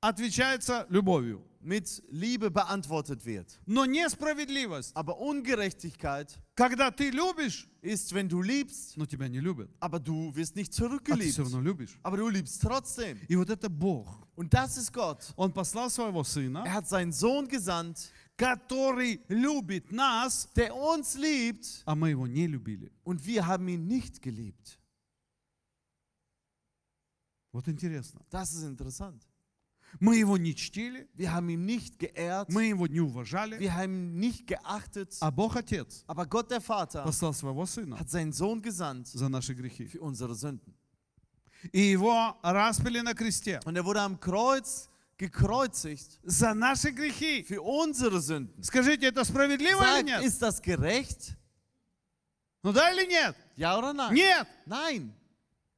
Speaker 1: отвечается любовью.
Speaker 2: mit Liebe beantwortet wird.
Speaker 1: Но несправедливость,
Speaker 2: Aber Ungerechtigkeit
Speaker 1: когда ты любишь,
Speaker 2: ist, wenn du liebst,
Speaker 1: но тебя не любят,
Speaker 2: aber du wirst nicht
Speaker 1: а ты
Speaker 2: zurückgeliebt.
Speaker 1: все равно любишь.
Speaker 2: Aber du liebst trotzdem.
Speaker 1: И вот это Бог.
Speaker 2: Und das ist Gott.
Speaker 1: Он послал своего Сына,
Speaker 2: Er hat seinen Sohn gesandt,
Speaker 1: который любит нас,
Speaker 2: der uns liebt
Speaker 1: а мы его не любили.
Speaker 2: und wir haben ihn nicht geliebt.
Speaker 1: Вот интересно.
Speaker 2: Das ist interessant.
Speaker 1: Мы его не чтили,
Speaker 2: Wir haben ihn nicht geehrt,
Speaker 1: мы его не уважали,
Speaker 2: wir haben ihn nicht geachtet,
Speaker 1: а Бог Отец
Speaker 2: aber Gott der Vater
Speaker 1: послал своего Сына
Speaker 2: hat seinen Sohn gesandt
Speaker 1: за наши грехи.
Speaker 2: für unsere Sünden.
Speaker 1: И его распили на кресте
Speaker 2: Und er wurde am Kreuz gekreuzigt
Speaker 1: за наши грехи.
Speaker 2: für unsere Sünden.
Speaker 1: Скажите, это справедливо или
Speaker 2: Sagt,
Speaker 1: нет?
Speaker 2: ist das gerecht?
Speaker 1: Ну да или нет?
Speaker 2: Ja oder nein?
Speaker 1: Нет!
Speaker 2: Nein.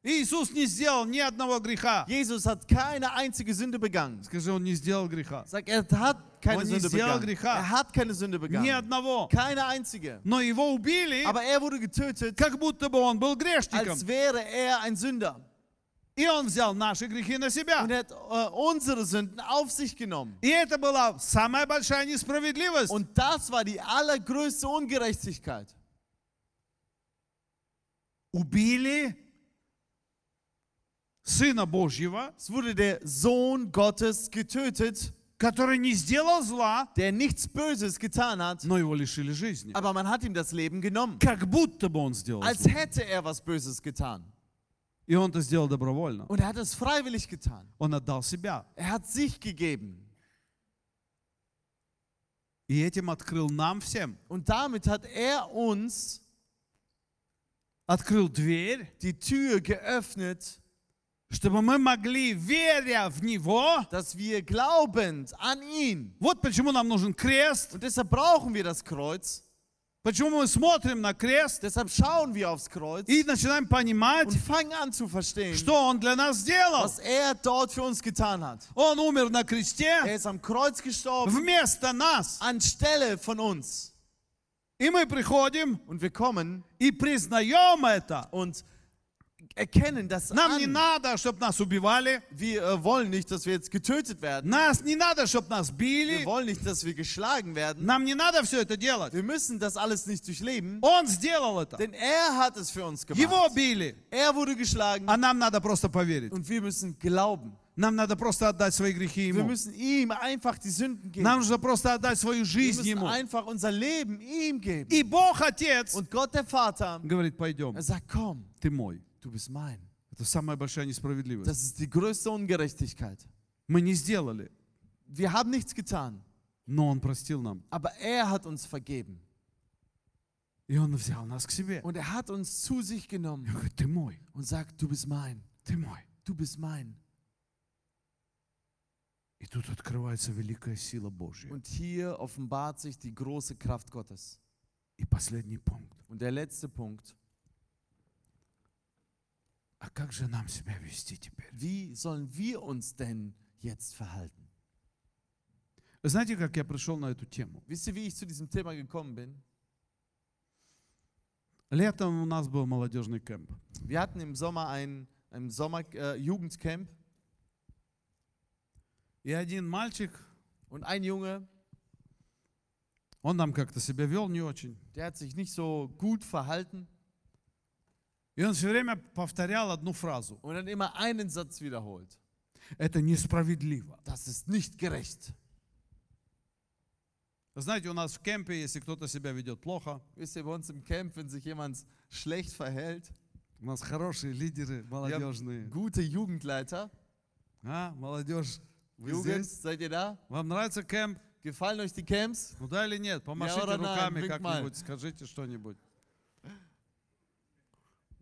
Speaker 1: Иисус не сделал ни одного греха.
Speaker 2: Jesus hat keine einzige Sünde begangen.
Speaker 1: Скажи, он не сделал греха.
Speaker 2: Sag, er hat keine
Speaker 1: Он не
Speaker 2: Sünde
Speaker 1: сделал
Speaker 2: begangen.
Speaker 1: греха.
Speaker 2: Er hat keine Sünde
Speaker 1: Ни
Speaker 2: begangen.
Speaker 1: одного.
Speaker 2: Keine einzige.
Speaker 1: Но его убили,
Speaker 2: Aber er wurde getötet,
Speaker 1: как будто бы он был грешником.
Speaker 2: als wäre er ein Sünder.
Speaker 1: И он взял наши грехи на себя.
Speaker 2: Und er hat äh, unsere Sünden auf sich genommen.
Speaker 1: И это была самая большая несправедливость.
Speaker 2: Und das war die allergrößte Ungerechtigkeit.
Speaker 1: Убили Сына Божьего,
Speaker 2: Es wurde der Sohn Gottes getötet,
Speaker 1: который не сделал зла,
Speaker 2: der nichts Böses getan hat,
Speaker 1: но его лишили жизни.
Speaker 2: aber man hat ihm das Leben genommen.
Speaker 1: Как будто бы он сделал
Speaker 2: Als
Speaker 1: зло.
Speaker 2: hätte er was Böses getan.
Speaker 1: И он это сделал добровольно.
Speaker 2: Und er hat es freiwillig getan.
Speaker 1: Он отдал себя.
Speaker 2: Er hat sich gegeben.
Speaker 1: И этим открыл нам всем.
Speaker 2: Und damit hat er uns
Speaker 1: Открыл дверь,
Speaker 2: die Tür geöffnet,
Speaker 1: чтобы мы могли, веря в Него,
Speaker 2: dass wir glaubend an ihn,
Speaker 1: вот почему нам нужен крест,
Speaker 2: und deshalb brauchen wir das Kreuz,
Speaker 1: Почему мы смотрим на крест
Speaker 2: Deshalb schauen wir aufs Kreuz
Speaker 1: и начинаем понимать,
Speaker 2: und fangen an zu verstehen,
Speaker 1: что Он для нас сделал.
Speaker 2: was er dort für uns getan hat.
Speaker 1: Он умер на кресте
Speaker 2: Er ist am Kreuz gestorben
Speaker 1: вместо нас.
Speaker 2: anstelle von uns.
Speaker 1: И мы приходим
Speaker 2: Und wir kommen
Speaker 1: и признаем это.
Speaker 2: und erkennen das
Speaker 1: Нам не
Speaker 2: an.
Speaker 1: надо, чтобы нас убивали.
Speaker 2: Wir äh, wollen nicht, dass wir jetzt getötet werden.
Speaker 1: Нас не надо, чтобы нас
Speaker 2: Wir
Speaker 1: били.
Speaker 2: wollen nicht, dass wir geschlagen werden.
Speaker 1: Нам не надо все это делать.
Speaker 2: Wir müssen das alles nicht durchleben,
Speaker 1: Он сделал это.
Speaker 2: denn er hat es für uns
Speaker 1: Его
Speaker 2: gemacht.
Speaker 1: били.
Speaker 2: Er wurde geschlagen
Speaker 1: А нам надо просто поверить.
Speaker 2: und wir müssen glauben.
Speaker 1: Нам надо просто отдать свои грехи
Speaker 2: Wir
Speaker 1: Ему.
Speaker 2: müssen ihm einfach die Sünden geben.
Speaker 1: Нам нужно просто отдать свою
Speaker 2: Wir
Speaker 1: жизнь
Speaker 2: müssen
Speaker 1: Ему.
Speaker 2: einfach unser Leben ihm geben.
Speaker 1: И Бог Отец
Speaker 2: Und Gott der Vater,
Speaker 1: говорит, пойдем,
Speaker 2: er sagt, komm,
Speaker 1: ты мой.
Speaker 2: du bist mein.
Speaker 1: Это самая большая несправедливость.
Speaker 2: Das ist die größte Ungerechtigkeit.
Speaker 1: Мы не сделали,
Speaker 2: Wir haben nichts getan,
Speaker 1: но Он простил нам.
Speaker 2: aber er hat uns vergeben.
Speaker 1: И Он взял нас к себе.
Speaker 2: Und er hat uns zu sich
Speaker 1: И
Speaker 2: genommen
Speaker 1: Он говорит, ты мой,
Speaker 2: und sagt, du bist mein,
Speaker 1: ты мой.
Speaker 2: du bist mein.
Speaker 1: И тут открывается великая сила Божья.
Speaker 2: Und hier offenbart sich die große Kraft Gottes.
Speaker 1: И последний пункт.
Speaker 2: Und der letzte Punkt, wie sollen wir uns denn jetzt verhalten?
Speaker 1: Вы знаете, как я пришел на эту тему?
Speaker 2: Wisst ihr, wie ich zu diesem Thema gekommen bin?
Speaker 1: Летом у нас был молодежный кемп.
Speaker 2: Wir hatten im Sommer ein, ein Sommer, äh, Jugendcamp
Speaker 1: И один мальчик,
Speaker 2: und ein Junge,
Speaker 1: он там как-то себя вел не очень.
Speaker 2: der hat sich nicht so gut verhalten
Speaker 1: И он все время повторял одну фразу.
Speaker 2: und dann immer einen Satz wiederholt.
Speaker 1: Это несправедливо.
Speaker 2: Das ist nicht gerecht.
Speaker 1: Знаете, у нас в кемпе, если кто-то себя ведет плохо,
Speaker 2: ihr, bei uns im Camp, wenn sich jemand schlecht verhält,
Speaker 1: у нас хорошие лидеры молодежные.
Speaker 2: gute Jugendleiter,
Speaker 1: А, молодежь, вы
Speaker 2: Jugend,
Speaker 1: здесь?
Speaker 2: seid ihr da?
Speaker 1: Вам нравится кемп?
Speaker 2: Gefallen euch die Camps?
Speaker 1: Ну да или нет? Помашите
Speaker 2: nein?
Speaker 1: руками как-нибудь, скажите что-нибудь.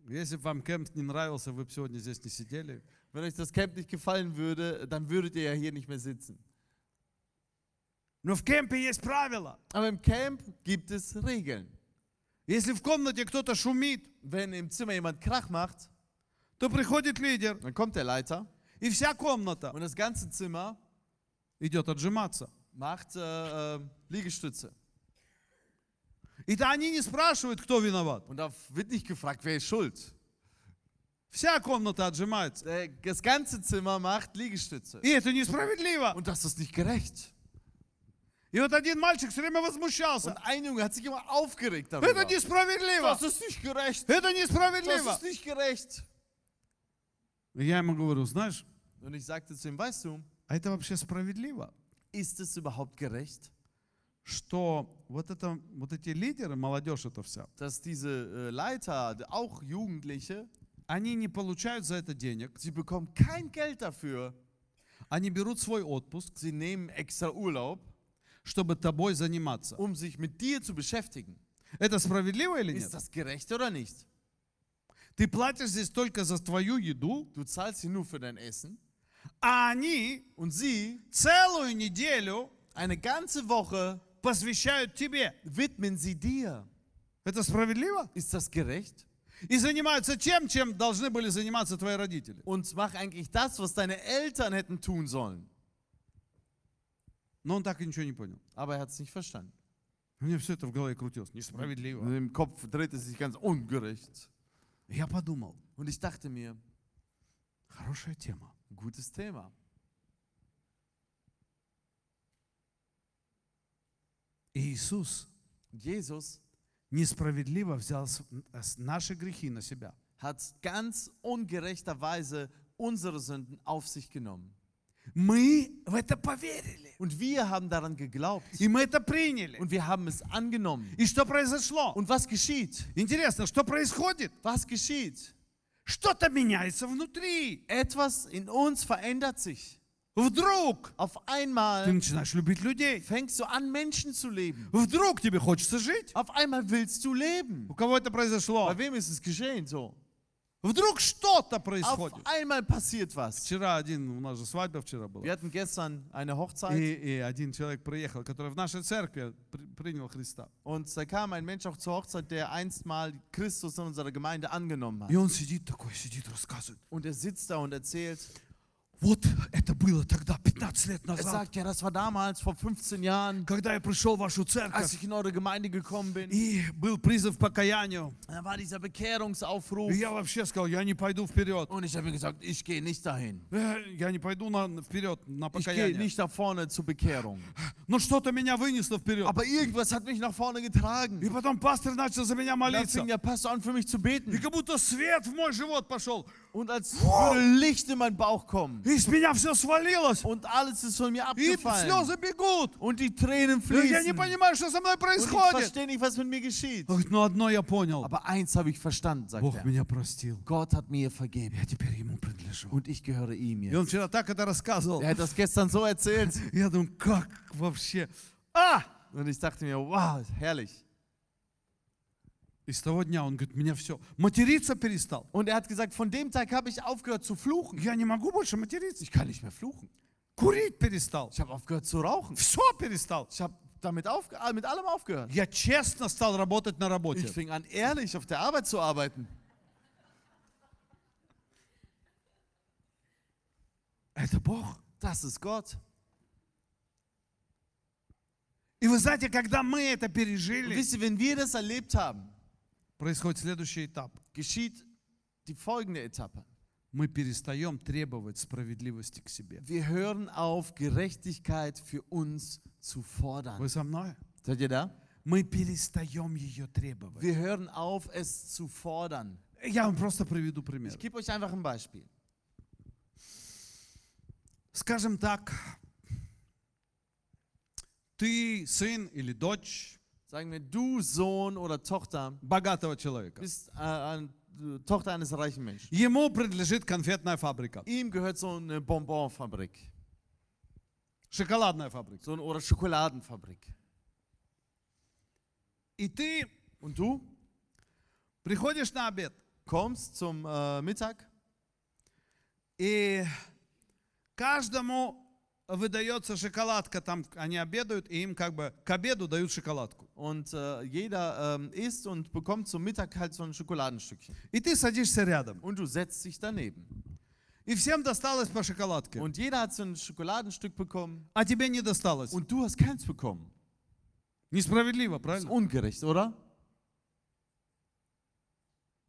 Speaker 1: Если бы вам кемп не нравился, вы бы сегодня здесь не сидели.
Speaker 2: Wenn euch das Camp nicht gefallen würde, dann würdet ihr ja hier nicht mehr sitzen.
Speaker 1: Но в кемпе есть правила.
Speaker 2: Aber im Camp gibt es Regeln.
Speaker 1: Если в комнате кто-то шумит,
Speaker 2: Wenn im Zimmer jemand Krach macht,
Speaker 1: то приходит лидер,
Speaker 2: dann kommt der Leiter
Speaker 1: и вся комната
Speaker 2: und das ganze Zimmer
Speaker 1: идет отжиматься.
Speaker 2: macht äh, äh, Liegestütze.
Speaker 1: И да они не спрашивают, кто виноват.
Speaker 2: Und da wird nicht gefragt, wer ist schuld.
Speaker 1: Вся комната отжимается.
Speaker 2: Das ganze Zimmer macht Liegestütze.
Speaker 1: И это несправедливо.
Speaker 2: Und das ist nicht gerecht.
Speaker 1: И вот один мальчик все время
Speaker 2: Und
Speaker 1: возмущался.
Speaker 2: ein Junge hat sich immer aufgeregt
Speaker 1: Это
Speaker 2: darüber.
Speaker 1: несправедливо.
Speaker 2: Das ist nicht gerecht.
Speaker 1: Это
Speaker 2: Das
Speaker 1: несправедливо.
Speaker 2: ist nicht gerecht.
Speaker 1: И я ему говорю, знаешь,
Speaker 2: Und ich sagte zu ihm, weißt du,
Speaker 1: а это вообще справедливо,
Speaker 2: ist es überhaupt gerecht,
Speaker 1: что вот, это, вот эти лидеры, молодежь это вся,
Speaker 2: dass diese äh, Leiter, auch Jugendliche,
Speaker 1: они не получают за это денег,
Speaker 2: sie bekommen kein Geld dafür.
Speaker 1: они берут свой отпуск,
Speaker 2: Sie nehmen extra Urlaub,
Speaker 1: чтобы тобой заниматься.
Speaker 2: um sich mit dir zu beschäftigen.
Speaker 1: Это справедливо или
Speaker 2: Ist
Speaker 1: нет?
Speaker 2: das gerecht oder nicht?
Speaker 1: Ты платишь здесь только за твою еду,
Speaker 2: Du zahlst sie nur für dein Essen
Speaker 1: а они
Speaker 2: und sie
Speaker 1: целую неделю
Speaker 2: eine ganze Woche
Speaker 1: посвящают тебе.
Speaker 2: widmen sie dir.
Speaker 1: Это справедливо?
Speaker 2: Ist das gerecht?
Speaker 1: И занимаются тем, чем должны были заниматься твои родители.
Speaker 2: Und mach eigentlich das, was deine Eltern hätten tun sollen.
Speaker 1: Но он так и ничего не понял.
Speaker 2: Aber er hat es nicht verstanden.
Speaker 1: У меня все это в голове крутилось. Несправедливо.
Speaker 2: Im Kopf dreht es sich ganz ungerecht.
Speaker 1: Я подумал,
Speaker 2: Und ich dachte mir,
Speaker 1: хорошая тема.
Speaker 2: gutes Thema.
Speaker 1: Иисус
Speaker 2: Jesus
Speaker 1: несправедливо взял с- с- наши грехи на себя.
Speaker 2: hat ganz ungerechterweise unsere Sünden auf sich genommen.
Speaker 1: Мы в это поверили.
Speaker 2: Und wir haben daran geglaubt.
Speaker 1: И мы это приняли.
Speaker 2: Und wir haben es angenommen.
Speaker 1: И что произошло?
Speaker 2: Und was geschieht?
Speaker 1: Интересно, что происходит?
Speaker 2: Was geschieht?
Speaker 1: Что-то меняется внутри.
Speaker 2: Etwas in uns verändert sich.
Speaker 1: Вдруг
Speaker 2: Auf
Speaker 1: ты
Speaker 2: einmal
Speaker 1: начинаешь любить людей.
Speaker 2: fängst du an, Menschen zu leben.
Speaker 1: Вдруг тебе хочется жить.
Speaker 2: Auf einmal willst du leben.
Speaker 1: У кого это произошло?
Speaker 2: Bei wem ist es geschehen so?
Speaker 1: Вдруг что-то
Speaker 2: Auf
Speaker 1: происходит.
Speaker 2: einmal passiert was.
Speaker 1: Вчера один, у нас же свадьба вчера была.
Speaker 2: Wir hatten gestern eine Hochzeit
Speaker 1: И, и один человек приехал, который в нашей церкви при- принял Христа.
Speaker 2: und da kam ein Mensch auch zur Hochzeit, der einst mal Christus in unserer Gemeinde angenommen hat.
Speaker 1: И он сидит такой, сидит, рассказывает.
Speaker 2: Und er sitzt da und erzählt,
Speaker 1: Вот это было тогда, 15 лет
Speaker 2: er
Speaker 1: назад,
Speaker 2: sagt, ja, das war damals vor 15 Jahren,
Speaker 1: когда я пришел в вашу
Speaker 2: als
Speaker 1: церковь,
Speaker 2: ich in eure Gemeinde gekommen bin.
Speaker 1: и был призыв к покаянию.
Speaker 2: Da war dieser Bekehrungsaufruf.
Speaker 1: И я вообще сказал, я не пойду вперед.
Speaker 2: Und ich habe mir gesagt, ich gehe nicht dahin.
Speaker 1: Э, Я не пойду на, вперед на
Speaker 2: Ich gehe
Speaker 1: покаяние.
Speaker 2: nicht nach vorne zur Bekehrung.
Speaker 1: Но что-то меня вынесло вперед.
Speaker 2: Aber irgendwas hat mich nach vorne getragen.
Speaker 1: И потом пастор начал за меня
Speaker 2: Dann
Speaker 1: молиться.
Speaker 2: fing der Pastor an, für mich zu
Speaker 1: И
Speaker 2: beten.
Speaker 1: как будто свет в мой живот пошел.
Speaker 2: Und als würde Licht in meinen Bauch kommen.
Speaker 1: И с меня все свалилось.
Speaker 2: Und alles ist von mir
Speaker 1: И
Speaker 2: abgefallen.
Speaker 1: слезы бегут.
Speaker 2: Und die Tränen
Speaker 1: И Я не
Speaker 2: fließen.
Speaker 1: понимаю, что со мной
Speaker 2: Und ich
Speaker 1: происходит.
Speaker 2: verstehe nicht, was mit mir geschieht.
Speaker 1: Он говорит, ну одно я понял.
Speaker 2: Aber eins habe ich verstanden, sagt
Speaker 1: Бог
Speaker 2: er.
Speaker 1: меня простил.
Speaker 2: Gott hat mir vergeben.
Speaker 1: Я теперь ему принадлежу.
Speaker 2: Und ich gehöre ihm
Speaker 1: И он
Speaker 2: jetzt.
Speaker 1: вчера так это рассказывал.
Speaker 2: Er hat das gestern so erzählt.
Speaker 1: Я думаю, как вообще? А!
Speaker 2: Und ich dachte mir, wow, herrlich.
Speaker 1: И с того дня он говорит, меня все. Материться перестал.
Speaker 2: Und er hat gesagt, von dem Tag habe ich aufgehört zu fluchen.
Speaker 1: Я не могу больше материться.
Speaker 2: Ich kann nicht mehr fluchen.
Speaker 1: Курить перестал.
Speaker 2: Ich habe aufgehört zu rauchen.
Speaker 1: Все перестал.
Speaker 2: Ich habe damit aufge äh, mit allem aufgehört.
Speaker 1: Я честно стал работать на
Speaker 2: Ich
Speaker 1: работе.
Speaker 2: fing an, ehrlich auf der Arbeit zu arbeiten.
Speaker 1: Это Бог.
Speaker 2: Das ist Gott.
Speaker 1: И вы знаете, когда мы это
Speaker 2: Und
Speaker 1: пережили,
Speaker 2: wisst ihr, wenn wir das erlebt haben,
Speaker 1: происходит следующий этап.
Speaker 2: geschieht die folgende Etappe.
Speaker 1: Мы перестаем требовать справедливости к себе.
Speaker 2: Wir hören auf, Gerechtigkeit für uns zu fordern.
Speaker 1: Вы со мной?
Speaker 2: Seid ihr da?
Speaker 1: Мы перестаем ее требовать.
Speaker 2: Wir hören auf, es zu fordern.
Speaker 1: Я вам просто приведу пример.
Speaker 2: Ich gebe euch einfach ein Beispiel.
Speaker 1: Скажем так, ты сын или дочь
Speaker 2: Sagen wir, du Sohn oder Tochter
Speaker 1: богатого человека.
Speaker 2: bist äh, ein, äh, Tochter eines reichen Menschen.
Speaker 1: Ему принадлежит конфетная фабрика,
Speaker 2: Ihm gehört so eine Bonbonfabrik
Speaker 1: шоколадная фабрика.
Speaker 2: so eine, oder Schokoladenfabrik.
Speaker 1: И ты
Speaker 2: Und du
Speaker 1: приходишь на обед,
Speaker 2: kommst zum äh, Mittag
Speaker 1: и каждому выдается шоколадка, там они обедают, и им как бы к обеду дают шоколадку.
Speaker 2: und äh, jeder ähm, isst und bekommt zum Mittag halt so ein Schokoladenstückchen.
Speaker 1: И ты садишься рядом,
Speaker 2: Und du setzt dich daneben.
Speaker 1: и всем досталось по шоколадке,
Speaker 2: Und jeder hat so ein Schokoladenstück bekommen
Speaker 1: а тебе не досталось.
Speaker 2: und du hast keins bekommen.
Speaker 1: Несправедливо,
Speaker 2: Das ist
Speaker 1: правильно?
Speaker 2: ungerecht, oder?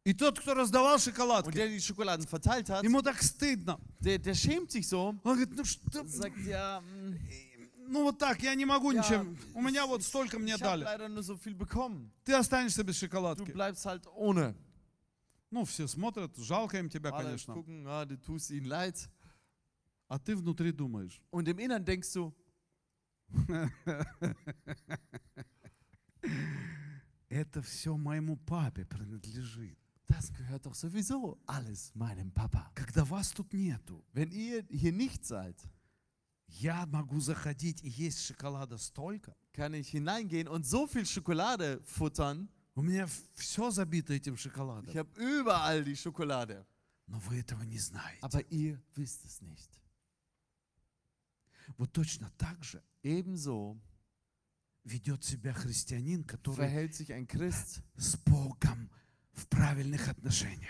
Speaker 1: И тот, кто раздавал
Speaker 2: Und
Speaker 1: шоколадки,
Speaker 2: der die Schokoladen verteilt hat,
Speaker 1: ему так стыдно.
Speaker 2: der, der schämt sich so.
Speaker 1: Он говорит, ну что,
Speaker 2: Sagt ja, mm,
Speaker 1: ну вот так, я не могу
Speaker 2: Ja,
Speaker 1: ничем. У меня вот столько мне
Speaker 2: ich
Speaker 1: дали.
Speaker 2: leider nur so viel bekommen.
Speaker 1: Ты останешься без
Speaker 2: Du
Speaker 1: шоколадки.
Speaker 2: bleibst halt ohne.
Speaker 1: Ну, все смотрят, жалко им тебя,
Speaker 2: Alle
Speaker 1: конечно.
Speaker 2: gucken, ah, du tust ihnen leid.
Speaker 1: А ты внутри думаешь,
Speaker 2: Und im Innern denkst du,
Speaker 1: это все моему папе принадлежит.
Speaker 2: das gehört doch sowieso alles meinem Papa.
Speaker 1: Когда вас тут нету,
Speaker 2: Wenn ihr hier nicht seid,
Speaker 1: я могу заходить и есть шоколада столько.
Speaker 2: kann ich hineingehen und so viel Schokolade futtern.
Speaker 1: У меня все забито этим шоколадом.
Speaker 2: Ich habe überall die Schokolade.
Speaker 1: Но вы этого не знаете.
Speaker 2: Aber ihr wisst es nicht.
Speaker 1: Вот точно так же
Speaker 2: Ebenso
Speaker 1: ведет себя христианин, который
Speaker 2: verhält sich ein Christ,
Speaker 1: с Богом в правильных отношениях.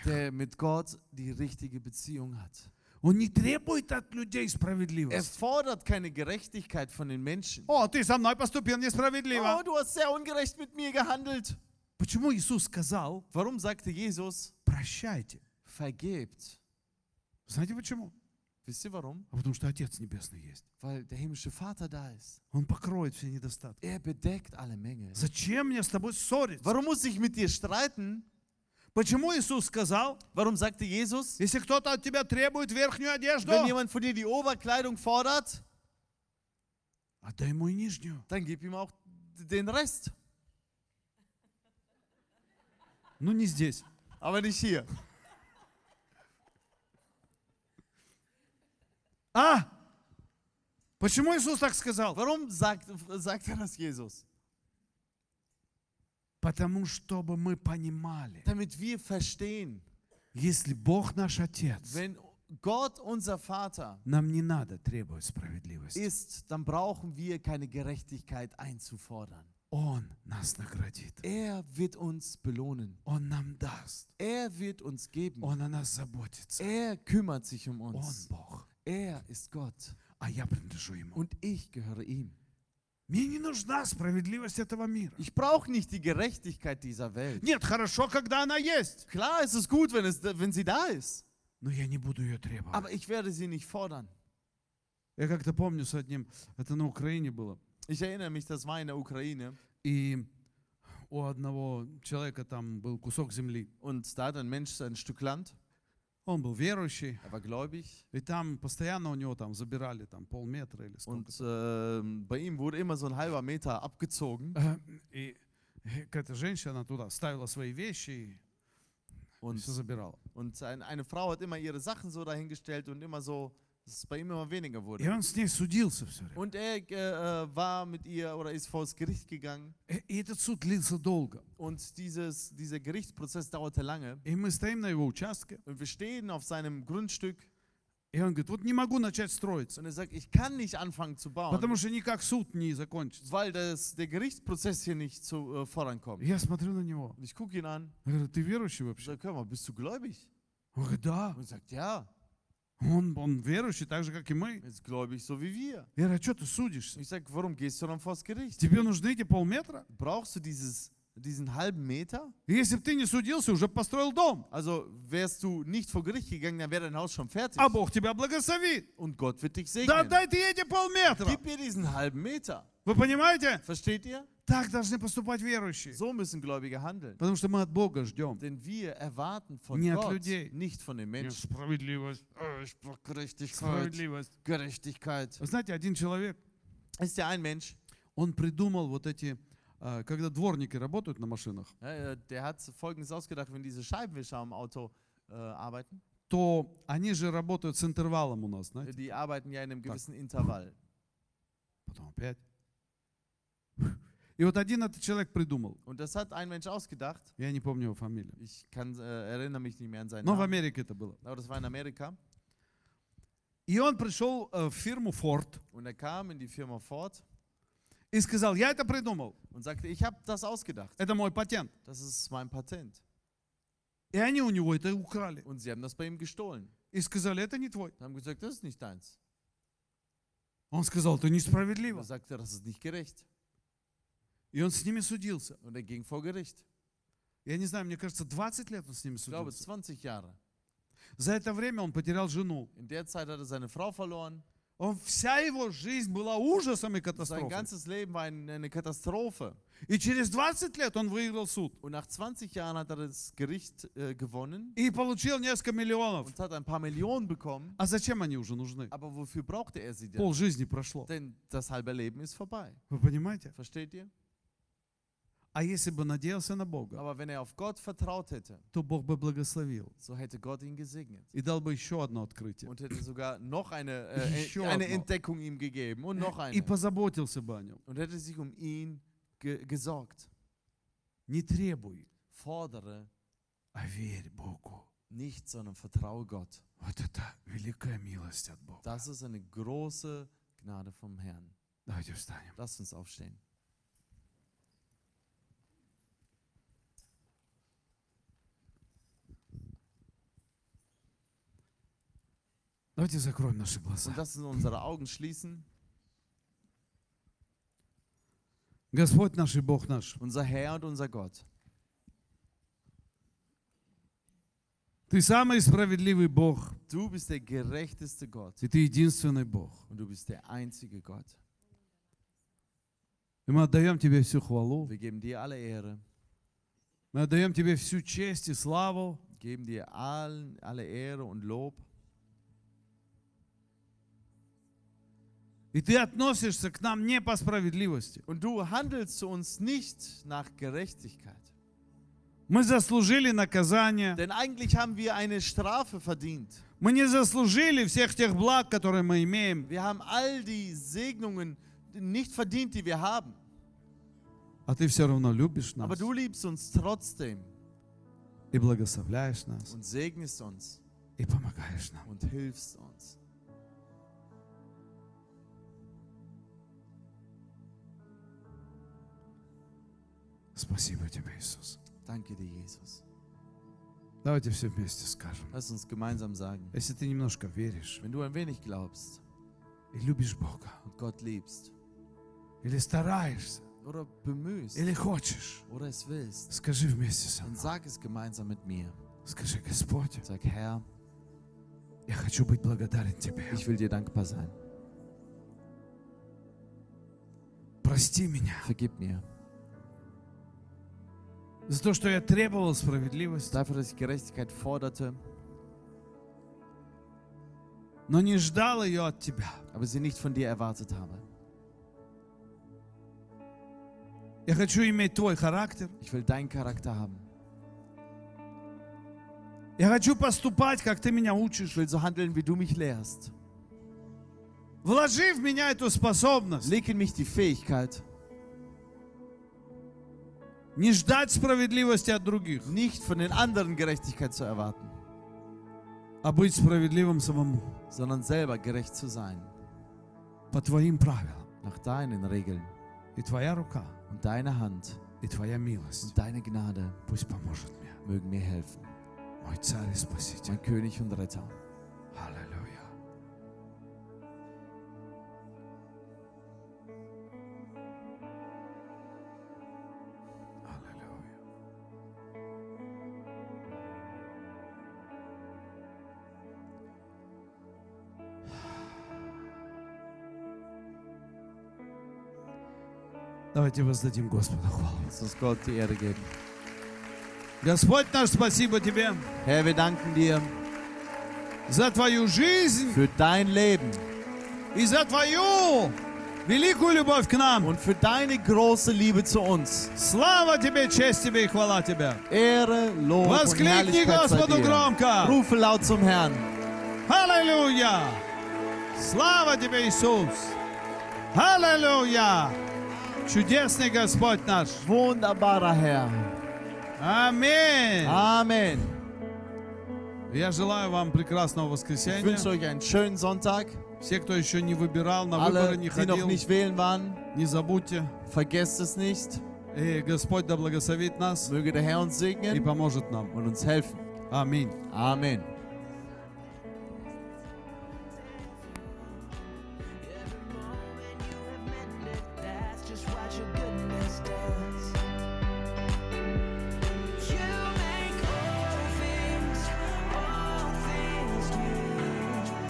Speaker 2: der mit Gott die richtige Beziehung hat.
Speaker 1: Он не требует от людей
Speaker 2: Er
Speaker 1: справедливости.
Speaker 2: fordert keine Gerechtigkeit von den Menschen.
Speaker 1: О, ты со мной поступил
Speaker 2: Oh,
Speaker 1: несправедливо.
Speaker 2: du hast sehr ungerecht mit mir gehandelt.
Speaker 1: Почему Иисус сказал,
Speaker 2: Warum sagte Jesus,
Speaker 1: прощайте?
Speaker 2: vergebt?
Speaker 1: Знаете почему?
Speaker 2: Wisst ihr warum?
Speaker 1: А потому что Отец Небесный есть.
Speaker 2: Weil der himmlische Vater da ist.
Speaker 1: Он покроет все недостатки.
Speaker 2: Er bedeckt alle Mängel.
Speaker 1: Зачем мне с тобой ссориться?
Speaker 2: Warum muss ich mit dir streiten?
Speaker 1: Почему Иисус сказал,
Speaker 2: Warum sagte Jesus,
Speaker 1: если кто-то от тебя требует верхнюю одежду,
Speaker 2: wenn jemand von dir die Oberkleidung fordert,
Speaker 1: отдай ему и нижнюю.
Speaker 2: dann gib ihm auch den Rest.
Speaker 1: Ну не здесь.
Speaker 2: Aber nicht hier.
Speaker 1: А? Почему Иисус так сказал?
Speaker 2: Warum sagt, sagt er das Jesus?
Speaker 1: Потому чтобы мы понимали,
Speaker 2: Damit wir verstehen,
Speaker 1: Если Бог наш Отец,
Speaker 2: Wenn Gott unser Vater
Speaker 1: нам не надо требовать справедливости.
Speaker 2: ist, dann brauchen wir keine Gerechtigkeit einzufordern.
Speaker 1: Он нас наградит.
Speaker 2: Er wird uns belohnen.
Speaker 1: Он нам даст.
Speaker 2: Er wird uns geben.
Speaker 1: Он о нас заботится.
Speaker 2: Er kümmert sich um
Speaker 1: Он
Speaker 2: uns.
Speaker 1: Бог.
Speaker 2: Er ist Gott.
Speaker 1: А я принадлежу Ему.
Speaker 2: Und ich gehöre ihm.
Speaker 1: Мне не нужна справедливость этого мира.
Speaker 2: Ich brauche nicht die Gerechtigkeit dieser Welt.
Speaker 1: Нет, хорошо, когда она есть.
Speaker 2: Klar ist es gut, wenn, es, wenn sie da ist.
Speaker 1: Но я не буду ее требовать.
Speaker 2: Aber ich werde sie nicht fordern.
Speaker 1: Я как-то помню с одним, это на Украине было.
Speaker 2: Ich erinnere mich, das war in der Ukraine.
Speaker 1: И у одного человека там был кусок земли.
Speaker 2: Und da hat ein Mensch ein Stück Land.
Speaker 1: Он был верующий.
Speaker 2: Er war gläubig.
Speaker 1: И там постоянно у него там забирали там полметра или сколько.
Speaker 2: Und ähm, bei ihm wurde immer so ein halber Meter abgezogen.
Speaker 1: Э, И какая-то женщина туда ставила свои вещи и
Speaker 2: Und,
Speaker 1: все забирала.
Speaker 2: und ein, eine Frau hat immer ihre Sachen so dahingestellt und immer so, dass es bei ihm immer weniger
Speaker 1: И
Speaker 2: wurde.
Speaker 1: он с ней судился все время.
Speaker 2: Und er äh, äh, war mit ihr oder ist vor das Gericht gegangen.
Speaker 1: И и этот суд длился долго.
Speaker 2: Und dieses, dieser Gerichtsprozess dauerte lange.
Speaker 1: И мы стоим на его участке.
Speaker 2: Und wir stehen auf seinem Grundstück
Speaker 1: И он говорит, вот не могу начать строиться.
Speaker 2: und er sagt, ich kann nicht anfangen zu bauen,
Speaker 1: Потому что никак суд не закончится.
Speaker 2: weil das, der Gerichtsprozess hier nicht zu, äh, vorankommt.
Speaker 1: И Я смотрю на него.
Speaker 2: Und ich gucke ihn an
Speaker 1: Я говорю, ты верующий
Speaker 2: und
Speaker 1: вообще?
Speaker 2: sage, hör mal, bist du gläubig?
Speaker 1: Он говорит, да.
Speaker 2: Und er sagt, ja,
Speaker 1: Он, он верующий, так же, как и мы.
Speaker 2: er ist gläubig so wie wir.
Speaker 1: Я говорю, а что ты судишься?
Speaker 2: Ich sage, warum gehst du dann vors Gericht?
Speaker 1: Тебе нужны эти полметра?
Speaker 2: Brauchst du dieses, diesen halben Meter?
Speaker 1: Если бы ты не судился, уже построил дом.
Speaker 2: Also wärst du nicht vor Gericht gegangen, dann wäre dein Haus schon fertig.
Speaker 1: А Бог тебя благословит.
Speaker 2: Und Gott wird dich
Speaker 1: Да
Speaker 2: segnen.
Speaker 1: дай ты эти полметра.
Speaker 2: Gib mir diesen halben Meter.
Speaker 1: Вы понимаете?
Speaker 2: Versteht ihr?
Speaker 1: Так должны поступать верующие.
Speaker 2: So müssen Gläubige handeln.
Speaker 1: Потому что мы от Бога ждем.
Speaker 2: Denn wir erwarten von Не
Speaker 1: от
Speaker 2: Gott,
Speaker 1: людей.
Speaker 2: nicht von den Menschen.
Speaker 1: Справедливость.
Speaker 2: Oh, ich brauche Gerechtigkeit.
Speaker 1: Справедливость.
Speaker 2: Gerechtigkeit.
Speaker 1: Вы знаете, один человек,
Speaker 2: Ist ja ein Mensch,
Speaker 1: он придумал вот эти, а, когда дворники работают на машинах,
Speaker 2: ja, äh, der hat Folgendes ausgedacht, wenn diese Scheibenwischer am Auto äh, arbeiten.
Speaker 1: то они же работают с интервалом у нас, знаете.
Speaker 2: Die arbeiten ja in einem gewissen Intervall.
Speaker 1: Потом опять. И вот один этот человек придумал.
Speaker 2: Und das hat ein Mensch ausgedacht.
Speaker 1: Я не помню его фамилию.
Speaker 2: Ich kann, äh, erinnere mich nicht mehr an seinen
Speaker 1: Но в
Speaker 2: Namen.
Speaker 1: Америке это было.
Speaker 2: Aber das war in Amerika.
Speaker 1: И он пришел э, в фирму Ford
Speaker 2: Und er kam in die Firma Ford
Speaker 1: и сказал, я это придумал.
Speaker 2: und sagte, ich habe das ausgedacht.
Speaker 1: Это мой патент.
Speaker 2: Das ist mein Patent.
Speaker 1: И они у него это украли.
Speaker 2: Und sie haben das bei ihm gestohlen.
Speaker 1: И сказали, это не твой.
Speaker 2: Und haben gesagt, das ist nicht deins.
Speaker 1: Он сказал, это
Speaker 2: Und
Speaker 1: несправедливо.
Speaker 2: er sagte, das ist nicht gerecht.
Speaker 1: И он с ними судился.
Speaker 2: Und er ging vor Gericht.
Speaker 1: Я не знаю, мне кажется, 20 лет он с ними
Speaker 2: Ich glaube,
Speaker 1: судился.
Speaker 2: 20 Jahre.
Speaker 1: За это время он потерял жену.
Speaker 2: In der Zeit hat er seine Frau verloren.
Speaker 1: Он, вся его жизнь была ужасом и
Speaker 2: Sein
Speaker 1: катастрофой.
Speaker 2: ganzes Leben war ein- eine Katastrophe.
Speaker 1: И через 20 лет он выиграл суд.
Speaker 2: Und nach 20 Jahren hat er das Gericht äh, gewonnen
Speaker 1: И получил несколько миллионов.
Speaker 2: und hat ein paar Millionen bekommen.
Speaker 1: А zачем они уже нужны?
Speaker 2: Aber wofür brauchte er sie denn?
Speaker 1: Пол жизни прошло.
Speaker 2: Denn das halbe Leben ist vorbei.
Speaker 1: Вы понимаете?
Speaker 2: Versteht ihr?
Speaker 1: А если бы надеялся на Бога,
Speaker 2: Aber wenn er auf Gott vertraut hätte,
Speaker 1: то Бог бы благословил
Speaker 2: so hätte Gott ihn gesegnet.
Speaker 1: и дал бы еще одно открытие.
Speaker 2: Und hätte sogar noch eine, äh,
Speaker 1: Еще
Speaker 2: eine
Speaker 1: одно.
Speaker 2: Entdeckung ihm gegeben. Und noch
Speaker 1: И
Speaker 2: eine.
Speaker 1: позаботился бы о нем.
Speaker 2: Und hätte sich um ihn ge gesorgt.
Speaker 1: Не требуй,
Speaker 2: Fordere
Speaker 1: а верь Богу.
Speaker 2: nicht, sondern vertraue Gott.
Speaker 1: Вот это великая милость от Бога.
Speaker 2: Das ist eine große Gnade vom Herrn.
Speaker 1: Давайте встанем.
Speaker 2: Lasst uns aufstehen.
Speaker 1: Давайте закроем наши глаза.
Speaker 2: Und lasst uns unsere Augen schließen.
Speaker 1: Господь наш и Бог наш,
Speaker 2: Unser Herr und unser Gott.
Speaker 1: Ты самый справедливый Бог,
Speaker 2: Du bist der gerechteste Gott.
Speaker 1: и Ты единственный Бог.
Speaker 2: Und du bist der einzige Gott.
Speaker 1: И мы отдаем Тебе всю хвалу,
Speaker 2: Wir geben dir alle Ehre.
Speaker 1: мы отдаем Тебе всю честь и славу,
Speaker 2: Geben dir allen, alle Ehre und Lob.
Speaker 1: и Ты относишься к нам не по справедливости.
Speaker 2: Und du handelst zu uns nicht nach Gerechtigkeit.
Speaker 1: Мы заслужили наказание,
Speaker 2: Denn eigentlich haben wir eine Strafe verdient.
Speaker 1: мы не заслужили всех тех благ, которые мы имеем,
Speaker 2: Wir haben all die Segnungen nicht verdient, die wir haben.
Speaker 1: а Ты все равно любишь нас.
Speaker 2: Aber du liebst uns trotzdem.
Speaker 1: и благословляешь нас,
Speaker 2: und segnest uns
Speaker 1: и помогаешь нам.
Speaker 2: und hilfst uns.
Speaker 1: Спасибо тебе, Иисус.
Speaker 2: Danke dir, Jesus.
Speaker 1: Давайте все вместе скажем.
Speaker 2: Lass uns gemeinsam sagen,
Speaker 1: Если ты немножко веришь
Speaker 2: wenn du ein wenig glaubst
Speaker 1: и любишь Бога,
Speaker 2: und Gott liebst
Speaker 1: или стараешься,
Speaker 2: oder bemühst
Speaker 1: или хочешь,
Speaker 2: oder es willst,
Speaker 1: скажи вместе со
Speaker 2: dann
Speaker 1: мной.
Speaker 2: sag es gemeinsam mit mir.
Speaker 1: Скажи, Господь,
Speaker 2: Sag, Herr,
Speaker 1: я хочу быть благодарен Тебе.
Speaker 2: ich will dir dankbar sein.
Speaker 1: Прости меня
Speaker 2: Vergib mir
Speaker 1: за то, что я требовал справедливости,
Speaker 2: dafür, dass ich Gerechtigkeit forderte,
Speaker 1: но не ждал ее от Тебя.
Speaker 2: aber sie nicht von dir erwartet habe.
Speaker 1: Я хочу иметь Твой характер.
Speaker 2: Ich will deinen Charakter haben.
Speaker 1: Я хочу поступать, как Ты меня
Speaker 2: Ich
Speaker 1: учишь.
Speaker 2: will so handeln, wie du mich lehrst.
Speaker 1: Вложи в меня эту способность.
Speaker 2: Leg in mich die Fähigkeit,
Speaker 1: Не ждать справедливости от других,
Speaker 2: nicht von den anderen Gerechtigkeit zu erwarten,
Speaker 1: а быть справедливым самому.
Speaker 2: sondern selber gerecht zu sein.
Speaker 1: По Твоим правилам.
Speaker 2: Nach deinen Regeln.
Speaker 1: И Твоя рука,
Speaker 2: Und deine Hand
Speaker 1: и Твоя милость
Speaker 2: und deine Gnade
Speaker 1: пусть поможет мне.
Speaker 2: mögen mir helfen.
Speaker 1: Мой царь и спаситель.
Speaker 2: Mein König und Retter.
Speaker 1: Давайте воздадим Господу хвалу.
Speaker 2: Lass uns Gott die Ehre geben.
Speaker 1: Господь наш, спасибо Тебе
Speaker 2: Herr, wir danken dir
Speaker 1: за Твою жизнь
Speaker 2: für dein Leben
Speaker 1: и за Твою великую любовь к нам.
Speaker 2: und für deine große Liebe zu uns.
Speaker 1: Слава Тебе, честь Тебе и хвала Тебе.
Speaker 2: Ehre, Lob und
Speaker 1: Воскликни
Speaker 2: Herrlichkeit sei
Speaker 1: Господу
Speaker 2: dir.
Speaker 1: громко.
Speaker 2: Rufe laut zum Herrn.
Speaker 1: Аллилуйя! Слава Тебе, Иисус! Аллилуйя! Чудесный Господь наш!
Speaker 2: Wunderbarer Herr.
Speaker 1: Аминь!
Speaker 2: Amen.
Speaker 1: Я желаю вам прекрасного
Speaker 2: Ich
Speaker 1: воскресенья.
Speaker 2: wünsche euch einen schönen Sonntag.
Speaker 1: Все, кто еще не выбирал, на выборы
Speaker 2: Alle,
Speaker 1: не
Speaker 2: die noch
Speaker 1: ходил,
Speaker 2: nicht wählen waren,
Speaker 1: не забудьте.
Speaker 2: vergesst es nicht.
Speaker 1: И Господь да благословит нас
Speaker 2: Möge der Herr uns
Speaker 1: и
Speaker 2: segnen
Speaker 1: поможет нам.
Speaker 2: und uns helfen.
Speaker 1: Аминь.
Speaker 2: Amen.